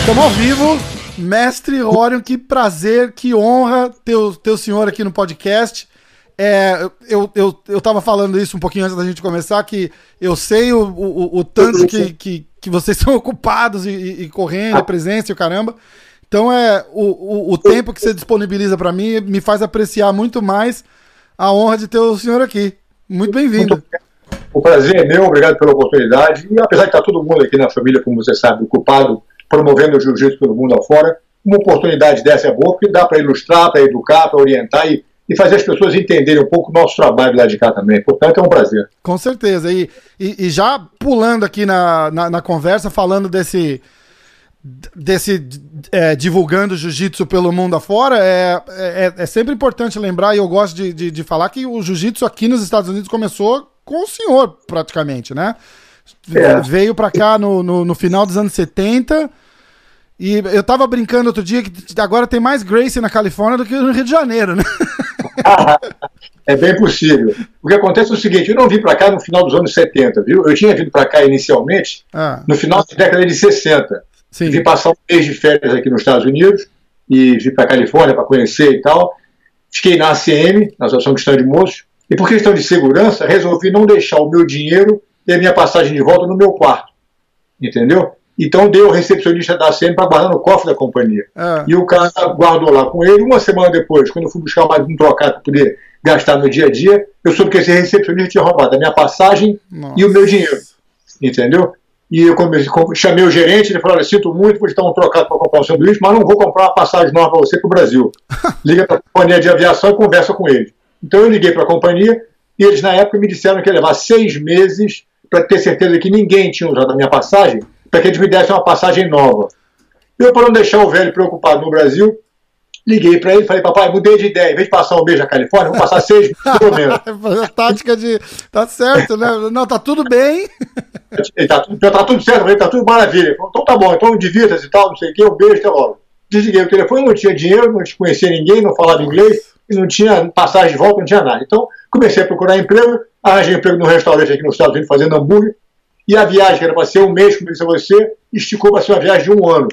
Estamos ao vivo. Mestre Orion, que prazer, que honra ter o, ter o senhor aqui no podcast. É, eu, eu, eu tava falando isso um pouquinho antes da gente começar, que eu sei o, o, o tanto que, que, que vocês são ocupados e, e correndo, a presença e o caramba. Então é o, o, o tempo que você disponibiliza para mim me faz apreciar muito mais a honra de ter o senhor aqui. Muito bem-vindo. O prazer é meu, obrigado pela oportunidade. E apesar de estar todo mundo aqui na família, como você sabe, ocupado, promovendo o jiu-jitsu pelo mundo afora, uma oportunidade dessa é boa, porque dá para ilustrar, para educar, para orientar e e fazer as pessoas entenderem um pouco o nosso trabalho lá de cá também. Portanto, é um prazer. Com certeza. E, e, e já pulando aqui na, na, na, conversa, falando desse. Desse é, divulgando jiu-jitsu pelo mundo afora, é, é, é, sempre importante lembrar, e eu gosto de, de, de falar, que o jiu-jitsu aqui nos Estados Unidos começou com o senhor, praticamente, né? É. Veio para cá no, no, no final dos anos 70 e eu tava brincando outro dia que agora tem mais Grace na Califórnia do que no Rio de Janeiro, né? é bem possível. O que acontece é o seguinte: eu não vim para cá no final dos anos 70, viu? Eu tinha vindo para cá inicialmente ah. no final da década de 60. Sim. Vim passar um mês de férias aqui nos Estados Unidos e vim para Califórnia para conhecer e tal. Fiquei na ACM, na Associação Cristã de Moços, e por questão de segurança, resolvi não deixar o meu dinheiro e a minha passagem de volta no meu quarto. Entendeu? Então deu o recepcionista da CM para guardar no cofre da companhia. Ah. E o cara guardou lá com ele. Uma semana depois, quando eu fui buscar mais um trocado para poder gastar no dia a dia, eu soube que esse recepcionista tinha roubado a minha passagem Nossa. e o meu dinheiro. Entendeu? E eu chamei o gerente, ele falou: sinto muito, vou te dar um trocado para comprar um sanduíche, mas não vou comprar uma passagem nova para você para o Brasil. Liga para a companhia de aviação e conversa com ele. Então eu liguei para a companhia e eles, na época, me disseram que ia levar seis meses para ter certeza que ninguém tinha usado a minha passagem para que eles me dessem uma passagem nova. Eu, para não deixar o velho preocupado no Brasil, liguei para ele e falei, papai, mudei de ideia. Em vez de passar um mês na Califórnia, vou passar seis pelo menos. a tática de. Tá certo, né? Não, tá tudo bem. Tá, tá tudo certo, tá tudo maravilha. Falei, então tá bom, então divirta-se e tal, não sei o quê, um beijo, até logo. Desliguei o telefone, não tinha dinheiro, não conhecia ninguém, não falava inglês, e não tinha passagem de volta, não tinha nada. Então, comecei a procurar emprego, arranjei emprego num restaurante aqui nos Estados Unidos fazendo hambúrguer, e a viagem, que era para ser um mês, como disse a você, esticou para ser uma viagem de um ano.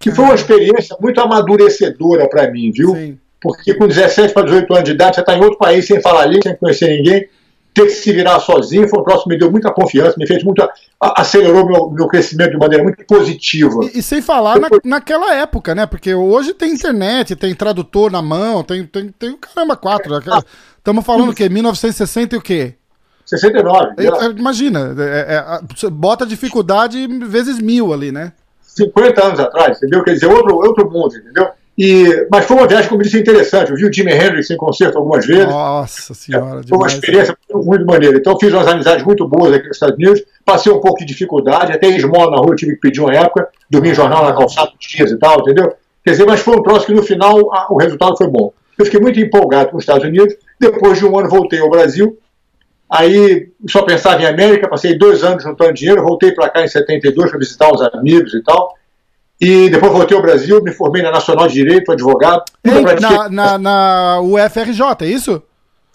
Que foi uma experiência muito amadurecedora para mim, viu? Sim. Porque com 17 para 18 anos de idade, você está em outro país sem falar língua, sem conhecer ninguém, ter que se virar sozinho, foi um troço que me deu muita confiança, me fez muito. acelerou meu, meu crescimento de maneira muito positiva. E, e sem falar na, naquela época, né? Porque hoje tem internet, tem tradutor na mão, tem, tem, tem o caramba, quatro. Estamos falando o quê? 1960 e o quê? 69. Imagina, é, é, bota dificuldade vezes mil ali, né? 50 anos atrás, entendeu? Quer dizer, outro, outro mundo, entendeu? E, mas foi uma viagem, como disse, interessante. Eu vi o Jimi Hendrix em concerto algumas vezes. Nossa Senhora, é, Foi uma experiência muito, maneira. Então, fiz umas amizades muito boas aqui nos Estados Unidos. Passei um pouco de dificuldade, até esmola na rua eu tive que pedir uma época. Dormi em jornal na calçada dos dias e tal, entendeu? Quer dizer, mas foi um troço que no final a, o resultado foi bom. Eu fiquei muito empolgado com os Estados Unidos. Depois de um ano, voltei ao Brasil Aí só pensava em América, passei dois anos juntando dinheiro, voltei para cá em 72 para visitar uns amigos e tal. E depois voltei ao Brasil, me formei na Nacional de Direito, advogado. Ei, na, na, na, UFRJ, é isso?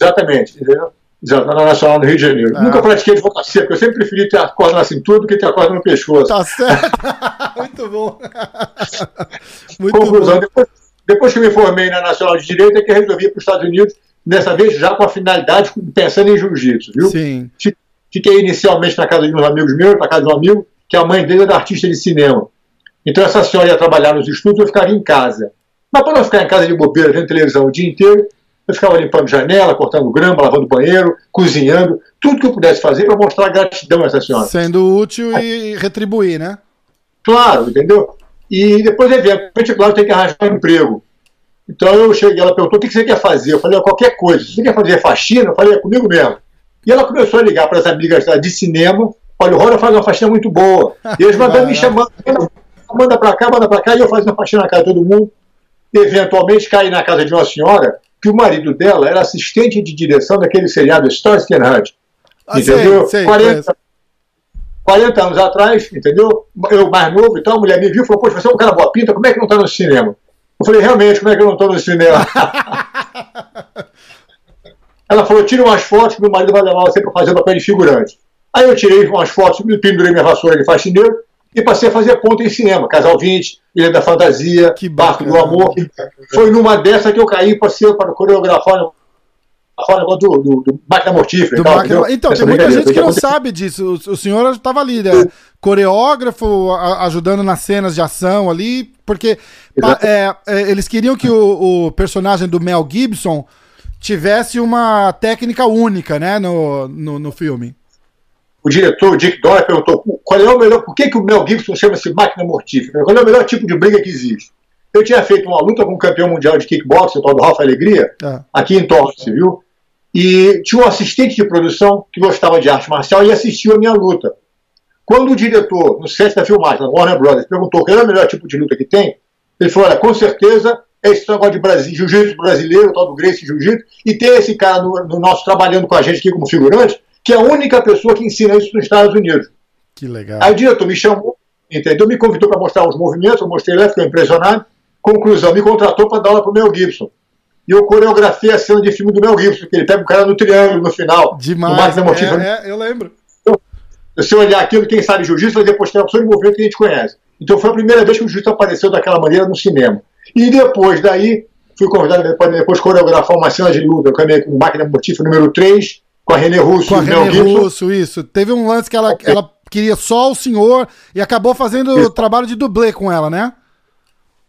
Exatamente, entendeu? Na Nacional do Rio de Janeiro. Ah. Nunca pratiquei advocacia, porque eu sempre preferi ter a corda na cintura do que ter a corda no pescoço. Tá certo. Muito bom. Muito Conclusão, bom. Depois, depois que me formei na Nacional de Direito, é que resolvi ir para os Estados Unidos dessa vez já com a finalidade, pensando em jiu-jitsu, viu? Sim. Fiquei inicialmente na casa de uns amigos meus, na casa de um amigo, que a mãe dele era artista de cinema. Então essa senhora ia trabalhar nos estudos, eu ficava em casa. Mas para não ficar em casa de bobeira, vendo televisão o dia inteiro, eu ficava limpando janela, cortando grama, lavando banheiro, cozinhando, tudo que eu pudesse fazer para mostrar gratidão a essa senhora. Sendo útil e retribuir, né? Claro, entendeu? E depois, eventualmente, claro, tem que arranjar um emprego. Então eu cheguei, ela perguntou o que você quer fazer. Eu falei, qualquer coisa. Você quer fazer faxina, eu falei, é comigo mesmo. E ela começou a ligar para as amigas de cinema. Olha, o Rora faz uma faxina muito boa. E eles mandando me chamando, manda para cá, manda para cá, e eu fazendo faxina na casa de todo mundo. Eventualmente caí na casa de uma senhora que o marido dela era assistente de direção daquele seriado Starsky and Hutch. Ah, entendeu? Sei, sei, 40, 40 anos atrás, entendeu? Eu mais novo e tal, a mulher me viu e falou, poxa, você é um cara boa pinta, como é que não está no cinema? Eu falei, realmente, como é que eu não estou no cinema? Ela falou, tira umas fotos que meu marido vai levar você para fazer o papel de figurante. Aí eu tirei umas fotos, pendurei minha vassoura de faxineiro e passei a fazer ponta em cinema. Casal 20, Ilha da Fantasia, Barco do Amor. Foi numa dessa que eu caí para ser para coreografar fora do, do, do máquina mortífera. Tal, máquina... Então, Essa tem muita gente que não sabe disso. O, o senhor estava ali, né? coreógrafo, a, ajudando nas cenas de ação ali, porque é, é, eles queriam que o, o, personagem do Mel Gibson tivesse uma técnica única, né, no, no, no filme. O diretor, Dick Doyle, perguntou qual é o melhor, por que, que o Mel Gibson chama-se máquina mortífera? Qual é o melhor tipo de briga que existe? Eu tinha feito uma luta com um campeão mundial de kickboxing, o tal do Rafa Alegria, é. aqui em Torrance, viu? E tinha um assistente de produção que gostava de arte marcial e assistiu a minha luta. Quando o diretor, no set da filmagem, na Warner Brothers, perguntou qual era o melhor tipo de luta que tem, ele falou: olha, com certeza é esse negócio de jiu-jitsu brasileiro, o tal do Grace Jiu-Jitsu, e tem esse cara no, no, nosso trabalhando com a gente aqui como figurante, que é a única pessoa que ensina isso nos Estados Unidos. Que legal. Aí o diretor me chamou, entendeu? Me convidou para mostrar os movimentos, eu mostrei lá, ficou impressionado. Conclusão, me contratou para dar aula para o Mel Gibson e eu coreografei a cena de filme do Mel Gibson, que ele pega o cara no triângulo no final. Demais, no é, é, eu lembro. Então, se eu olhar aquilo, quem sabe jiu-jitsu vai depois ter a opção de movimento que a gente conhece. Então foi a primeira vez que o jiu-jitsu apareceu daquela maneira no cinema. E depois daí, fui convidado para depois coreografar uma cena de luta com máquina mortífera número 3, com a René Russo com a René Russo, isso. Teve um lance que ela, ela queria só o senhor e acabou fazendo o trabalho de dublê com ela, né?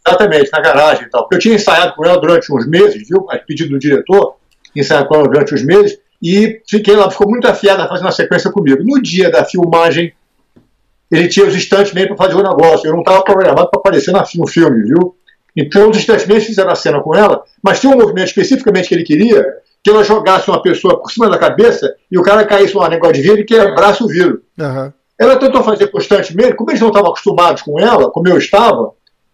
Exatamente, na garagem e tal. Porque eu tinha ensaiado com ela durante uns meses, viu? A pedido do diretor, ensaiado com ela durante uns meses, e fiquei lá, ficou muito afiada fazendo a sequência comigo. No dia da filmagem, ele tinha os instantes meio para fazer o negócio. Eu não estava programado para aparecer no filme, viu? Então, os instantes meio fizeram a cena com ela, mas tinha um movimento especificamente que ele queria, que ela jogasse uma pessoa por cima da cabeça e o cara caísse num negócio de vidro e quebrasse o vidro. Uhum. Ela tentou fazer constantemente, como eles não estavam acostumados com ela, como eu estava,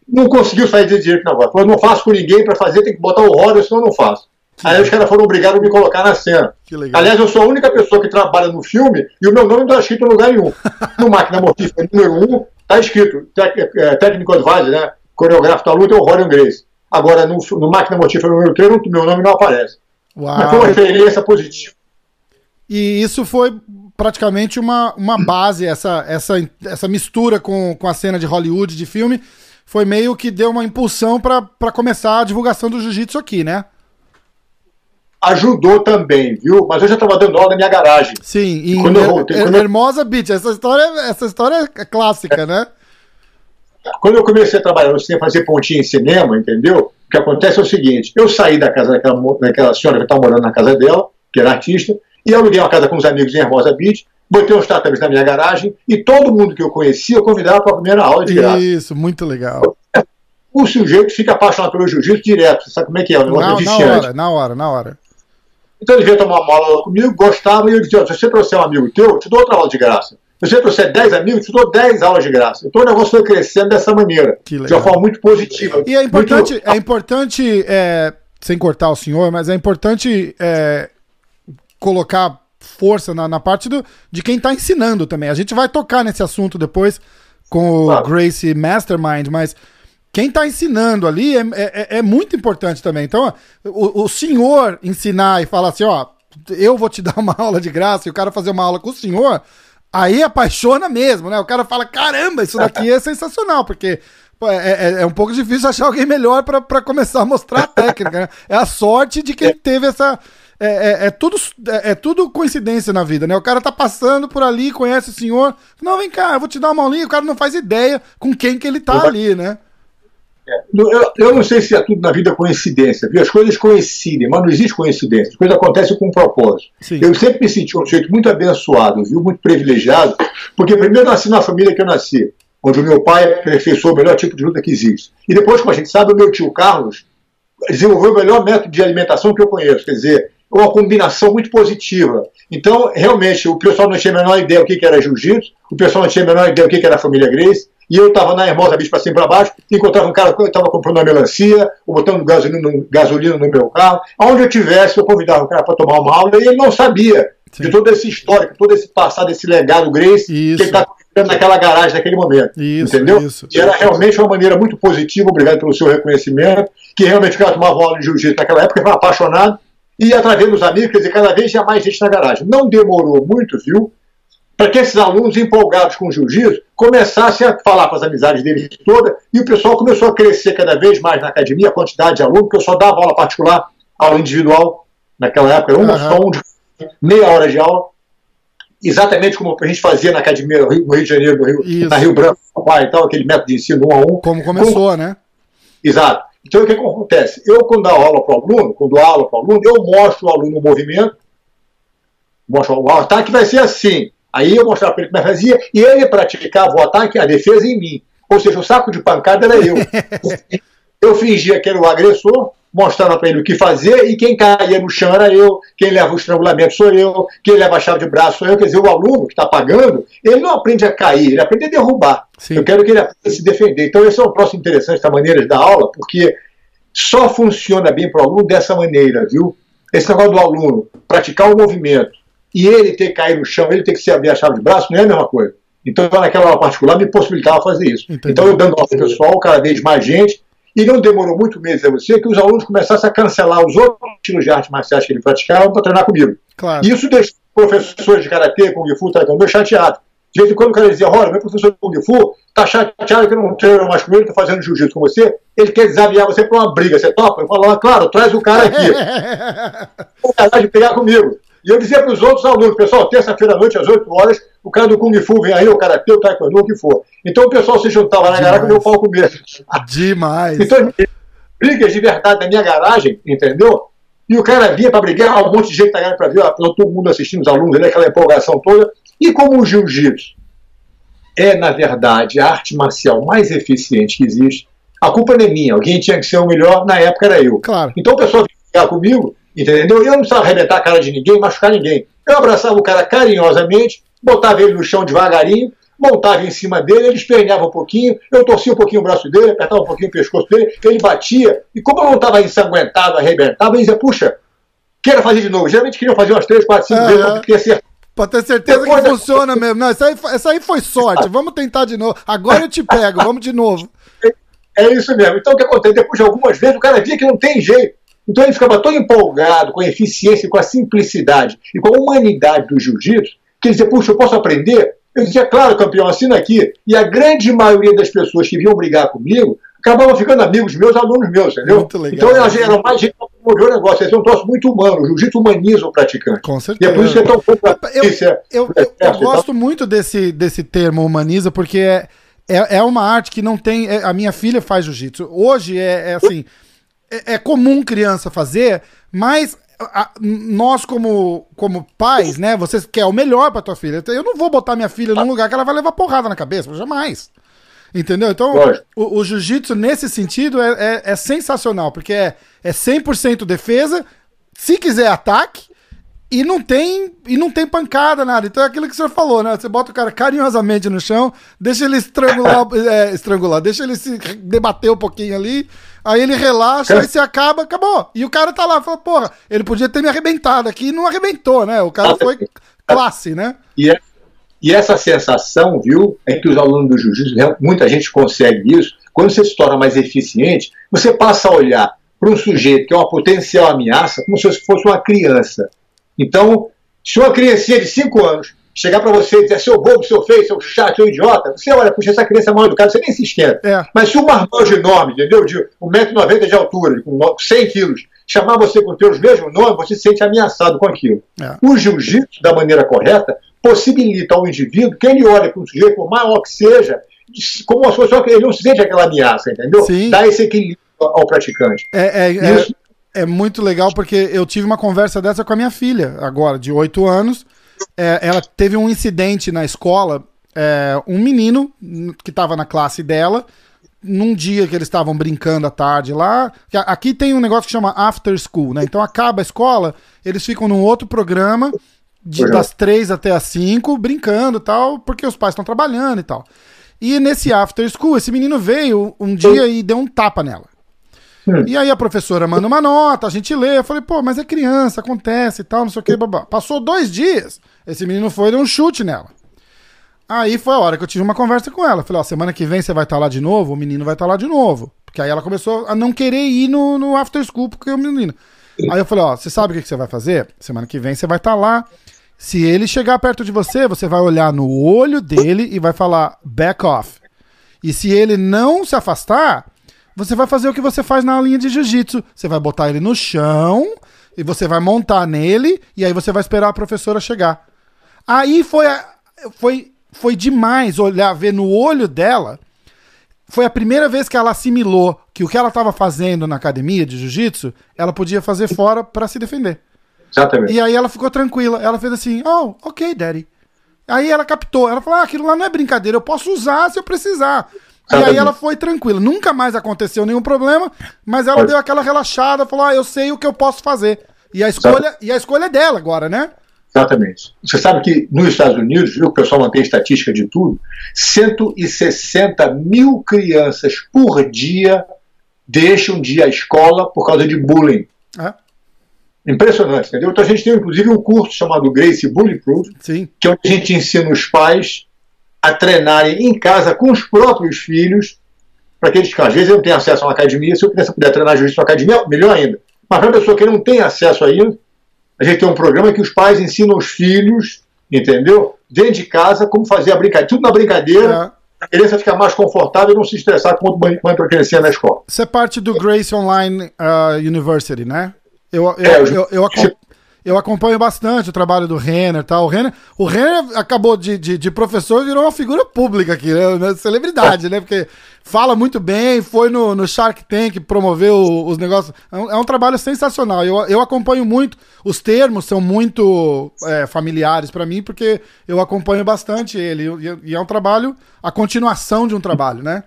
não conseguiu sair de direito na negócio. Falou, não faço com ninguém para fazer, tem que botar o roda, senão eu não faço. Que Aí os caras foram obrigados a me colocar na cena. Aliás, eu sou a única pessoa que trabalha no filme e o meu nome não está escrito em lugar nenhum. No Máquina Mortífera número 1 um, está escrito é, técnico advisor, né? coreógrafo da luta é o Rorion Grace. Agora, no, no Máquina Mortífera número 3, meu nome não aparece. Uau. Mas foi uma referência positiva. E isso foi praticamente uma, uma base, essa, essa, essa mistura com, com a cena de Hollywood, de filme, foi meio que deu uma impulsão para começar a divulgação do jiu-jitsu aqui, né? Ajudou também, viu? Mas eu já estava dando aula na minha garagem. Sim, e quando eu voltei, quando Hermosa Beach, essa história, essa história é clássica, é. né? Quando eu comecei a trabalhar no cinema, fazer pontinha em cinema, entendeu? O que acontece é o seguinte: eu saí da casa daquela, daquela senhora que estava morando na casa dela, que era artista, e aluguei uma casa com os amigos em Hermosa Beach, botei uns tatames na minha garagem e todo mundo que eu conhecia eu convidava para a primeira aula de graça. Isso, muito legal. O sujeito fica apaixonado pelo jiu-jitsu direto, sabe como é que é? O negócio na, na hora, na hora, na hora. Então ele veio tomar uma aula comigo, gostava, e eu dizia, se você trouxer um amigo teu, eu te dou outra aula de graça. Se você trouxer 10 amigos, eu te dou 10 aulas de graça. Então o negócio foi crescendo dessa maneira, de uma forma muito positiva. E é importante, muito... é importante é, sem cortar o senhor, mas é importante é, colocar força na, na parte do, de quem está ensinando também. A gente vai tocar nesse assunto depois com o claro. Gracie Mastermind, mas quem está ensinando ali é, é, é, muito importante também. Então, o, o, senhor ensinar e falar assim, ó, eu vou te dar uma aula de graça e o cara fazer uma aula com o senhor, aí apaixona mesmo, né? O cara fala, caramba, isso daqui é sensacional, porque é, é, é, um pouco difícil achar alguém melhor para começar a mostrar a técnica. Né? É a sorte de quem teve essa, é, é, é, tudo, é, é, tudo coincidência na vida, né? O cara tá passando por ali, conhece o senhor. Não, vem cá, eu vou te dar uma aulinha. O cara não faz ideia com quem que ele tá ali, né? É, eu, eu, não sei se é tudo na vida coincidência, viu? As coisas coincidem, mas não existe coincidência. As coisas acontecem com um propósito. Sim. Eu sempre me senti um jeito muito abençoado, viu? Muito privilegiado, porque primeiro nasci na família que eu nasci, onde o meu pai aperfeiçoou o melhor tipo de luta que existe. E depois, como a gente sabe, o meu tio Carlos desenvolveu o melhor método de alimentação que eu conheço. Quer dizer, uma combinação muito positiva. Então, realmente, o pessoal não tinha a menor ideia o que era jiu-jitsu, o pessoal não tinha a menor ideia o que era a família Grace, e eu estava na Hermosa Bicho para cima e para baixo, encontrava um cara que estava comprando uma melancia, ou botando gasolina no, gasolina no meu carro. Aonde eu tivesse, eu convidava o cara para tomar uma aula, e ele não sabia Sim. de toda essa história, todo esse passado, esse legado Grace, Isso. que ele está naquela garagem naquele momento. Isso, entendeu? Isso. E era realmente uma maneira muito positiva, obrigado pelo seu reconhecimento, que realmente o cara tomava aula de jiu-jitsu naquela época, estava apaixonado, e através dos amigos, quer dizer, cada vez tinha mais gente na garagem. Não demorou muito, viu? Para que esses alunos empolgados com o jiu-jitsu começassem a falar com as amizades deles toda, e o pessoal começou a crescer cada vez mais na academia, a quantidade de alunos, porque eu só dava aula particular, aula individual, naquela época, uma uhum. só um de meia hora de aula, exatamente como a gente fazia na academia no Rio, no Rio de Janeiro, no Rio, na Rio Branco, e tal, aquele método de ensino um a um. Como começou, como... né? Exato. Então, o que, que acontece? Eu, quando dou aula para o aluno, quando dou aula para o aluno, eu mostro o aluno o movimento, mostro o ataque vai ser assim. Aí eu mostrava para ele como é fazia, e ele praticava o ataque, a defesa em mim. Ou seja, o saco de pancada era eu. eu fingia que era o agressor, mostrando para ele o que fazer, e quem caía no chão era eu, quem leva o estrangulamento sou eu, quem leva a chave de braço sou eu. Quer dizer, o aluno que está pagando, ele não aprende a cair, ele aprende a derrubar. Sim. Eu quero que ele aprenda a se defender. Então, esse é um próximo interessante da maneira de dar aula, porque só funciona bem para o aluno dessa maneira, viu? Esse negócio do aluno praticar o movimento e ele ter que cair no chão, ele ter que se abrir a chave de braço, não é a mesma coisa. Então, naquela aula particular, me possibilitava fazer isso. Entendi. Então, eu dando aula pessoal, cada vez mais gente, e não demorou muito meses a você que os alunos começassem a cancelar os outros estilos de arte marciais que ele praticava para treinar comigo. Claro. Isso deixou professores de karatê, kung fu, taekwondo chateados. De vez em quando o cara dizia, olha, meu professor de Kung Fu está chateado que não treina mais comigo, está fazendo jiu-jitsu com você, ele quer desafiar você para uma briga, você topa? Eu falo, ah, claro, traz o cara aqui. o de pegar comigo. E eu dizia para os outros alunos, pessoal, terça-feira à noite, às 8 horas, o cara do Kung Fu vem aí, o Karatê, o Taekwondo, o que for. Então o pessoal se juntava na garagem e meu palco mesmo. Demais. Então, brigas de verdade na minha garagem, entendeu? E o cara vinha para brigar, um monte de gente na garagem para ver, todo mundo assistindo, os alunos, aquela empolgação toda. E como o jiu-jitsu é, na verdade, a arte marcial mais eficiente que existe, a culpa não é minha. Alguém tinha que ser o melhor, na época era eu. Claro. Então o pessoal vinha brigar comigo Entendeu? Eu não precisava arrebentar a cara de ninguém, machucar ninguém. Eu abraçava o cara carinhosamente, botava ele no chão devagarinho, montava em cima dele, ele esperneava um pouquinho, eu torcia um pouquinho o braço dele, apertava um pouquinho o pescoço dele, ele batia, e como eu não estava ensanguentado, arrebentado, ele dizia, puxa, queira fazer de novo. Geralmente queriam fazer umas 3, 4, 5 vezes para ter certeza. Pra ter certeza Depois que funciona mesmo. Não, isso aí, isso aí foi sorte. Vamos tentar de novo. Agora eu te pego, vamos de novo. É, é isso mesmo. Então o que acontece? Depois de algumas vezes, o cara via que não tem jeito. Então ele ficava tão empolgado com a eficiência, com a simplicidade e com a humanidade do jiu-jitsu, que ele dizia, puxa, eu posso aprender? Eu dizia, claro, campeão, assina aqui. E a grande maioria das pessoas que vinham brigar comigo acabavam ficando amigos meus, alunos meus, entendeu? Muito legal, então elas eram mais gente para promover o negócio. Esse é um troço muito humano. O jiu-jitsu humaniza o praticante. Com certeza. E é por isso que é tão eu, eu, eu, eu gosto muito desse, desse termo humaniza, porque é, é, é uma arte que não tem. É, a minha filha faz jiu-jitsu. Hoje é, é assim é, é comum criança fazer, mas a, nós como, como pais, né, você quer o melhor para tua filha. Eu não vou botar minha filha num lugar que ela vai levar porrada na cabeça, jamais. Entendeu? Então, o, o jiu-jitsu, nesse sentido, é, é, é, sensacional, porque é, é 100% defesa. Se quiser ataque, e não tem e não tem pancada, nada. Então é aquilo que o senhor falou, né? Você bota o cara carinhosamente no chão, deixa ele estrangular, é, estrangular, deixa ele se debater um pouquinho ali, aí ele relaxa, aí você acaba, acabou. E o cara tá lá, fala, porra, ele podia ter me arrebentado aqui e não arrebentou, né? O cara foi classe, né? E, é, e essa sensação, viu, é que os alunos do jiu-jitsu, muita gente consegue isso, quando você se torna mais eficiente, você passa a olhar para um sujeito que é uma potencial ameaça como se fosse uma criança. Então, se uma criancinha de 5 anos chegar para você e dizer seu bobo, seu feio, seu chato, seu idiota, você olha, puxa, essa criança é mal educada, você nem se esquenta. É. Mas se um marmanjo enorme, entendeu? De 1,90m de altura, com 100 quilos, chamar você com os mesmos nomes, você se sente ameaçado com aquilo. É. O jiu-jitsu, da maneira correta, possibilita ao indivíduo que ele olhe para um sujeito, por maior que seja, como se fosse ele não se sente aquela ameaça, entendeu? Sim. Dá esse equilíbrio ao praticante. É, é, é Isso, é muito legal porque eu tive uma conversa dessa com a minha filha, agora, de 8 anos. É, ela teve um incidente na escola. É, um menino que estava na classe dela, num dia que eles estavam brincando à tarde lá. Aqui tem um negócio que chama After School, né? Então acaba a escola, eles ficam num outro programa, de, das três até as cinco, brincando e tal, porque os pais estão trabalhando e tal. E nesse After School, esse menino veio um dia e deu um tapa nela. E aí a professora manda uma nota, a gente lê. Eu falei, pô, mas é criança, acontece e tal, não sei o que. Babá. Passou dois dias, esse menino foi deu um chute nela. Aí foi a hora que eu tive uma conversa com ela. Falei, ó, semana que vem você vai estar tá lá de novo, o menino vai estar tá lá de novo. Porque aí ela começou a não querer ir no, no after school porque o menino. Aí eu falei, ó, você sabe o que, que você vai fazer? Semana que vem você vai estar tá lá. Se ele chegar perto de você, você vai olhar no olho dele e vai falar back off. E se ele não se afastar, você vai fazer o que você faz na linha de jiu-jitsu. Você vai botar ele no chão e você vai montar nele e aí você vai esperar a professora chegar. Aí foi, foi foi demais olhar, ver no olho dela. Foi a primeira vez que ela assimilou que o que ela estava fazendo na academia de jiu-jitsu, ela podia fazer fora para se defender. Exatamente. E aí ela ficou tranquila. Ela fez assim: Oh, ok, daddy. Aí ela captou. Ela falou: ah, aquilo lá não é brincadeira, eu posso usar se eu precisar. E aí ela foi tranquila. Nunca mais aconteceu nenhum problema, mas ela deu aquela relaxada, falou: ah, eu sei o que eu posso fazer. E a escolha, e a escolha é dela agora, né? Exatamente. Você sabe que nos Estados Unidos, viu, o pessoal mantém estatística de tudo, 160 mil crianças por dia deixam de ir à escola por causa de bullying. É. Impressionante, entendeu? Então a gente tem inclusive um curso chamado Grace Bullyproof, Sim. que é onde a gente ensina os pais a treinarem em casa com os próprios filhos, para aqueles que às vezes não têm acesso a uma academia, se eu puder treinar jiu-jitsu na academia, melhor ainda. Mas para a pessoa que não tem acesso a isso, a gente tem um programa que os pais ensinam os filhos, entendeu? Dentro de casa, como fazer a brincadeira. Tudo na brincadeira. É. A criança fica mais confortável e não se estressar quando a criança na escola. Isso é parte do Grace Online uh, University, né? Eu, eu, é, eu, eu, eu, eu acompanho bastante o trabalho do Renner tal. O Renner, o Renner acabou de, de, de professor e virou uma figura pública aqui, né? Celebridade, né? Porque fala muito bem, foi no, no Shark Tank, promoveu os negócios. É um, é um trabalho sensacional. Eu, eu acompanho muito, os termos são muito é, familiares para mim, porque eu acompanho bastante ele. E, e é um trabalho, a continuação de um trabalho, né?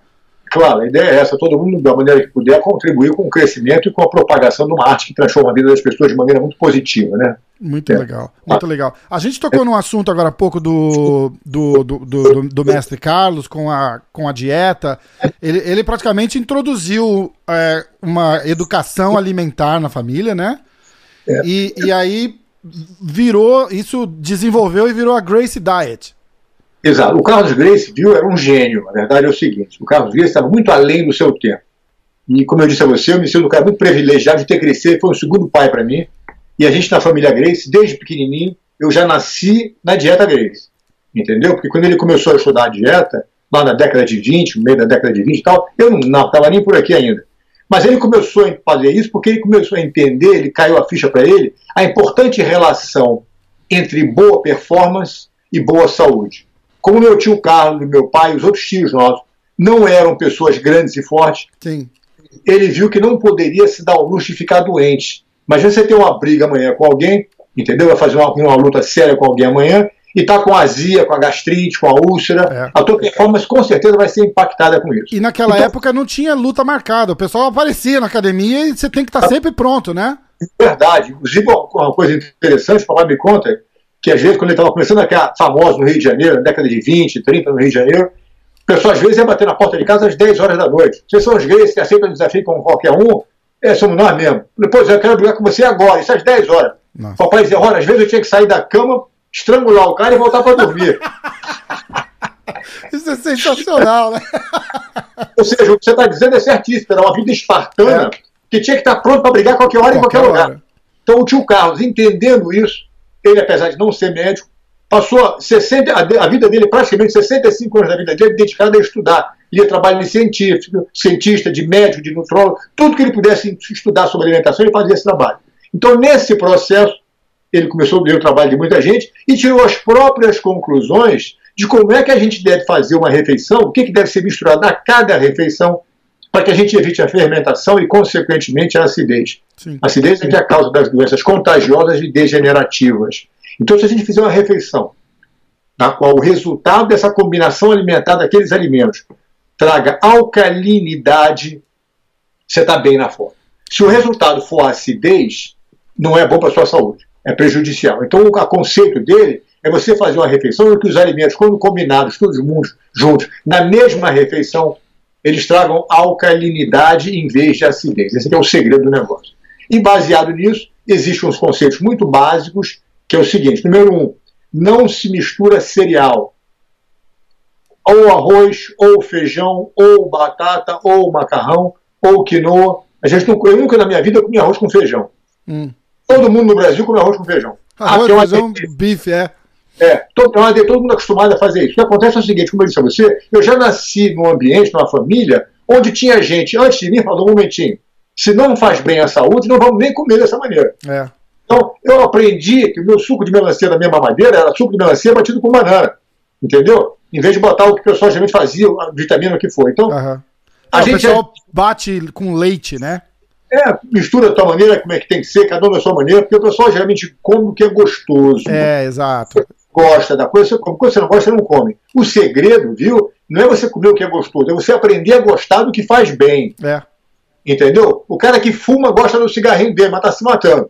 Claro, a ideia é essa, todo mundo, da maneira que puder, contribuir com o crescimento e com a propagação de uma arte que transforma a vida das pessoas de maneira muito positiva, né? Muito é. legal, muito ah. legal. A gente tocou é. num assunto agora há pouco do, do, do, do, do mestre Carlos com a, com a dieta. Ele, ele praticamente introduziu é, uma educação alimentar na família, né? É. E, e aí virou, isso desenvolveu e virou a Grace Diet. Exato. O Carlos Grace, viu, era um gênio. Na verdade é o seguinte: o Carlos Grace estava muito além do seu tempo. E como eu disse a você, eu me sinto um cara muito privilegiado de ter crescido, foi um segundo pai para mim. E a gente na família Grace, desde pequenininho, eu já nasci na dieta Grace. Entendeu? Porque quando ele começou a estudar a dieta, lá na década de 20, no meio da década de 20 e tal, eu não estava nem por aqui ainda. Mas ele começou a fazer isso porque ele começou a entender, ele caiu a ficha para ele, a importante relação entre boa performance e boa saúde. Como meu tio Carlos, meu pai os outros tios nossos não eram pessoas grandes e fortes, Sim. ele viu que não poderia se dar o luxo de ficar doente. Imagina você ter uma briga amanhã com alguém, entendeu? Vai fazer uma, uma luta séria com alguém amanhã e tá com azia, com a gastrite, com a úlcera, é. a tua performance com certeza vai ser impactada com isso. E naquela então, época não tinha luta marcada, o pessoal aparecia na academia e você tem que estar tá sempre pronto, né? Verdade. Inclusive, uma coisa interessante, o papai me conta, que às vezes, quando ele estava começando a ficar famoso no Rio de Janeiro, na década de 20, 30 no Rio de Janeiro, o pessoal às vezes ia bater na porta de casa às 10 horas da noite. Vocês são os gays que aceitam o desafio com qualquer um, é, somos nós mesmo. Depois eu quero brigar com você agora, isso às 10 horas. Nossa. O papai dizia, olha, às vezes eu tinha que sair da cama, estrangular o cara e voltar para dormir. Isso é sensacional, né? Ou seja, o que você está dizendo é certíssimo, era uma vida espartana é. que tinha que estar pronto para brigar qualquer hora, qualquer em qualquer hora. lugar. Então o tio Carlos, entendendo isso, ele, apesar de não ser médico, passou 60, a vida dele, praticamente 65 anos da vida dele, dedicado a estudar. Ele ia trabalhar de científico, cientista, de médico, de nutrólogo, tudo que ele pudesse estudar sobre alimentação, ele fazia esse trabalho. Então, nesse processo, ele começou a ler o trabalho de muita gente e tirou as próprias conclusões de como é que a gente deve fazer uma refeição, o que, que deve ser misturado a cada refeição, para que a gente evite a fermentação e, consequentemente, a acidez. Sim. A acidez é que é a causa das doenças contagiosas e degenerativas. Então, se a gente fizer uma refeição na qual o resultado dessa combinação alimentar daqueles alimentos traga alcalinidade, você está bem na forma. Se o resultado for acidez, não é bom para a sua saúde, é prejudicial. Então, o conceito dele é você fazer uma refeição em que os alimentos, quando combinados, todos juntos, na mesma refeição, eles tragam alcalinidade em vez de acidez. Esse é o segredo do negócio. E baseado nisso, existem uns conceitos muito básicos, que é o seguinte: número um, não se mistura cereal. ou arroz, ou feijão, ou batata, ou macarrão, ou quinoa. A gente não, eu nunca na minha vida comi arroz com feijão. Hum. Todo mundo no Brasil come arroz com feijão. Arroz, ah, feijão, bife, é. É, todo, todo mundo acostumado a fazer isso. O que acontece é o seguinte, como eu disse a você, eu já nasci num ambiente, numa família, onde tinha gente, antes de mim, falou um momentinho, se não faz bem à saúde, não vamos nem comer dessa maneira. É. Então, eu aprendi que o meu suco de melancia da minha mamadeira era suco de melancia batido com banana. Entendeu? Em vez de botar o que o pessoal geralmente fazia, a vitamina que for. Então, uhum. a gente. O pessoal é... bate com leite, né? É, mistura da tua maneira, como é que tem que ser, cada um da sua maneira, porque o pessoal geralmente come o que é gostoso. É, exato. Gosta da coisa, você come. Quando você não gosta, você não come. O segredo, viu, não é você comer o que é gostoso, é você aprender a gostar do que faz bem. É. Entendeu? O cara que fuma gosta do cigarrinho dele, mas está se matando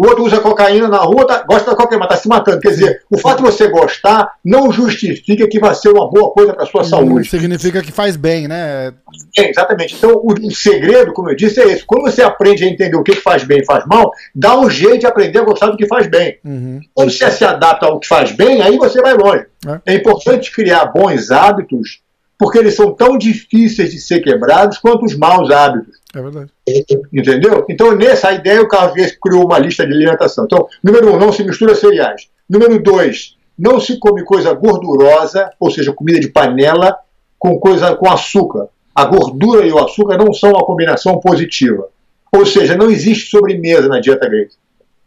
o outro usa cocaína na rua, tá, gosta da cocaína, mas está se matando. Quer dizer, o fato de você gostar não justifica que vai ser uma boa coisa para a sua saúde. Significa que faz bem, né? É, exatamente. Então, o, o, segredo, como eu disse, é esse. Quando você aprende a entender o que faz bem e faz mal, dá um jeito de aprender a gostar do que faz bem. Uhum. Quando você se adapta ao que faz bem, aí você vai longe. É, é importante criar bons hábitos, porque eles são tão difíceis de ser quebrados quanto os maus hábitos. É verdade. Entendeu? Então, nessa ideia, o Carlos criou uma lista de alimentação. Então, número um, não se mistura cereais. Número dois, não se come coisa gordurosa, ou seja, comida de panela, com coisa com açúcar. A gordura e o açúcar não são uma combinação positiva. Ou seja, não existe sobremesa na dieta grega.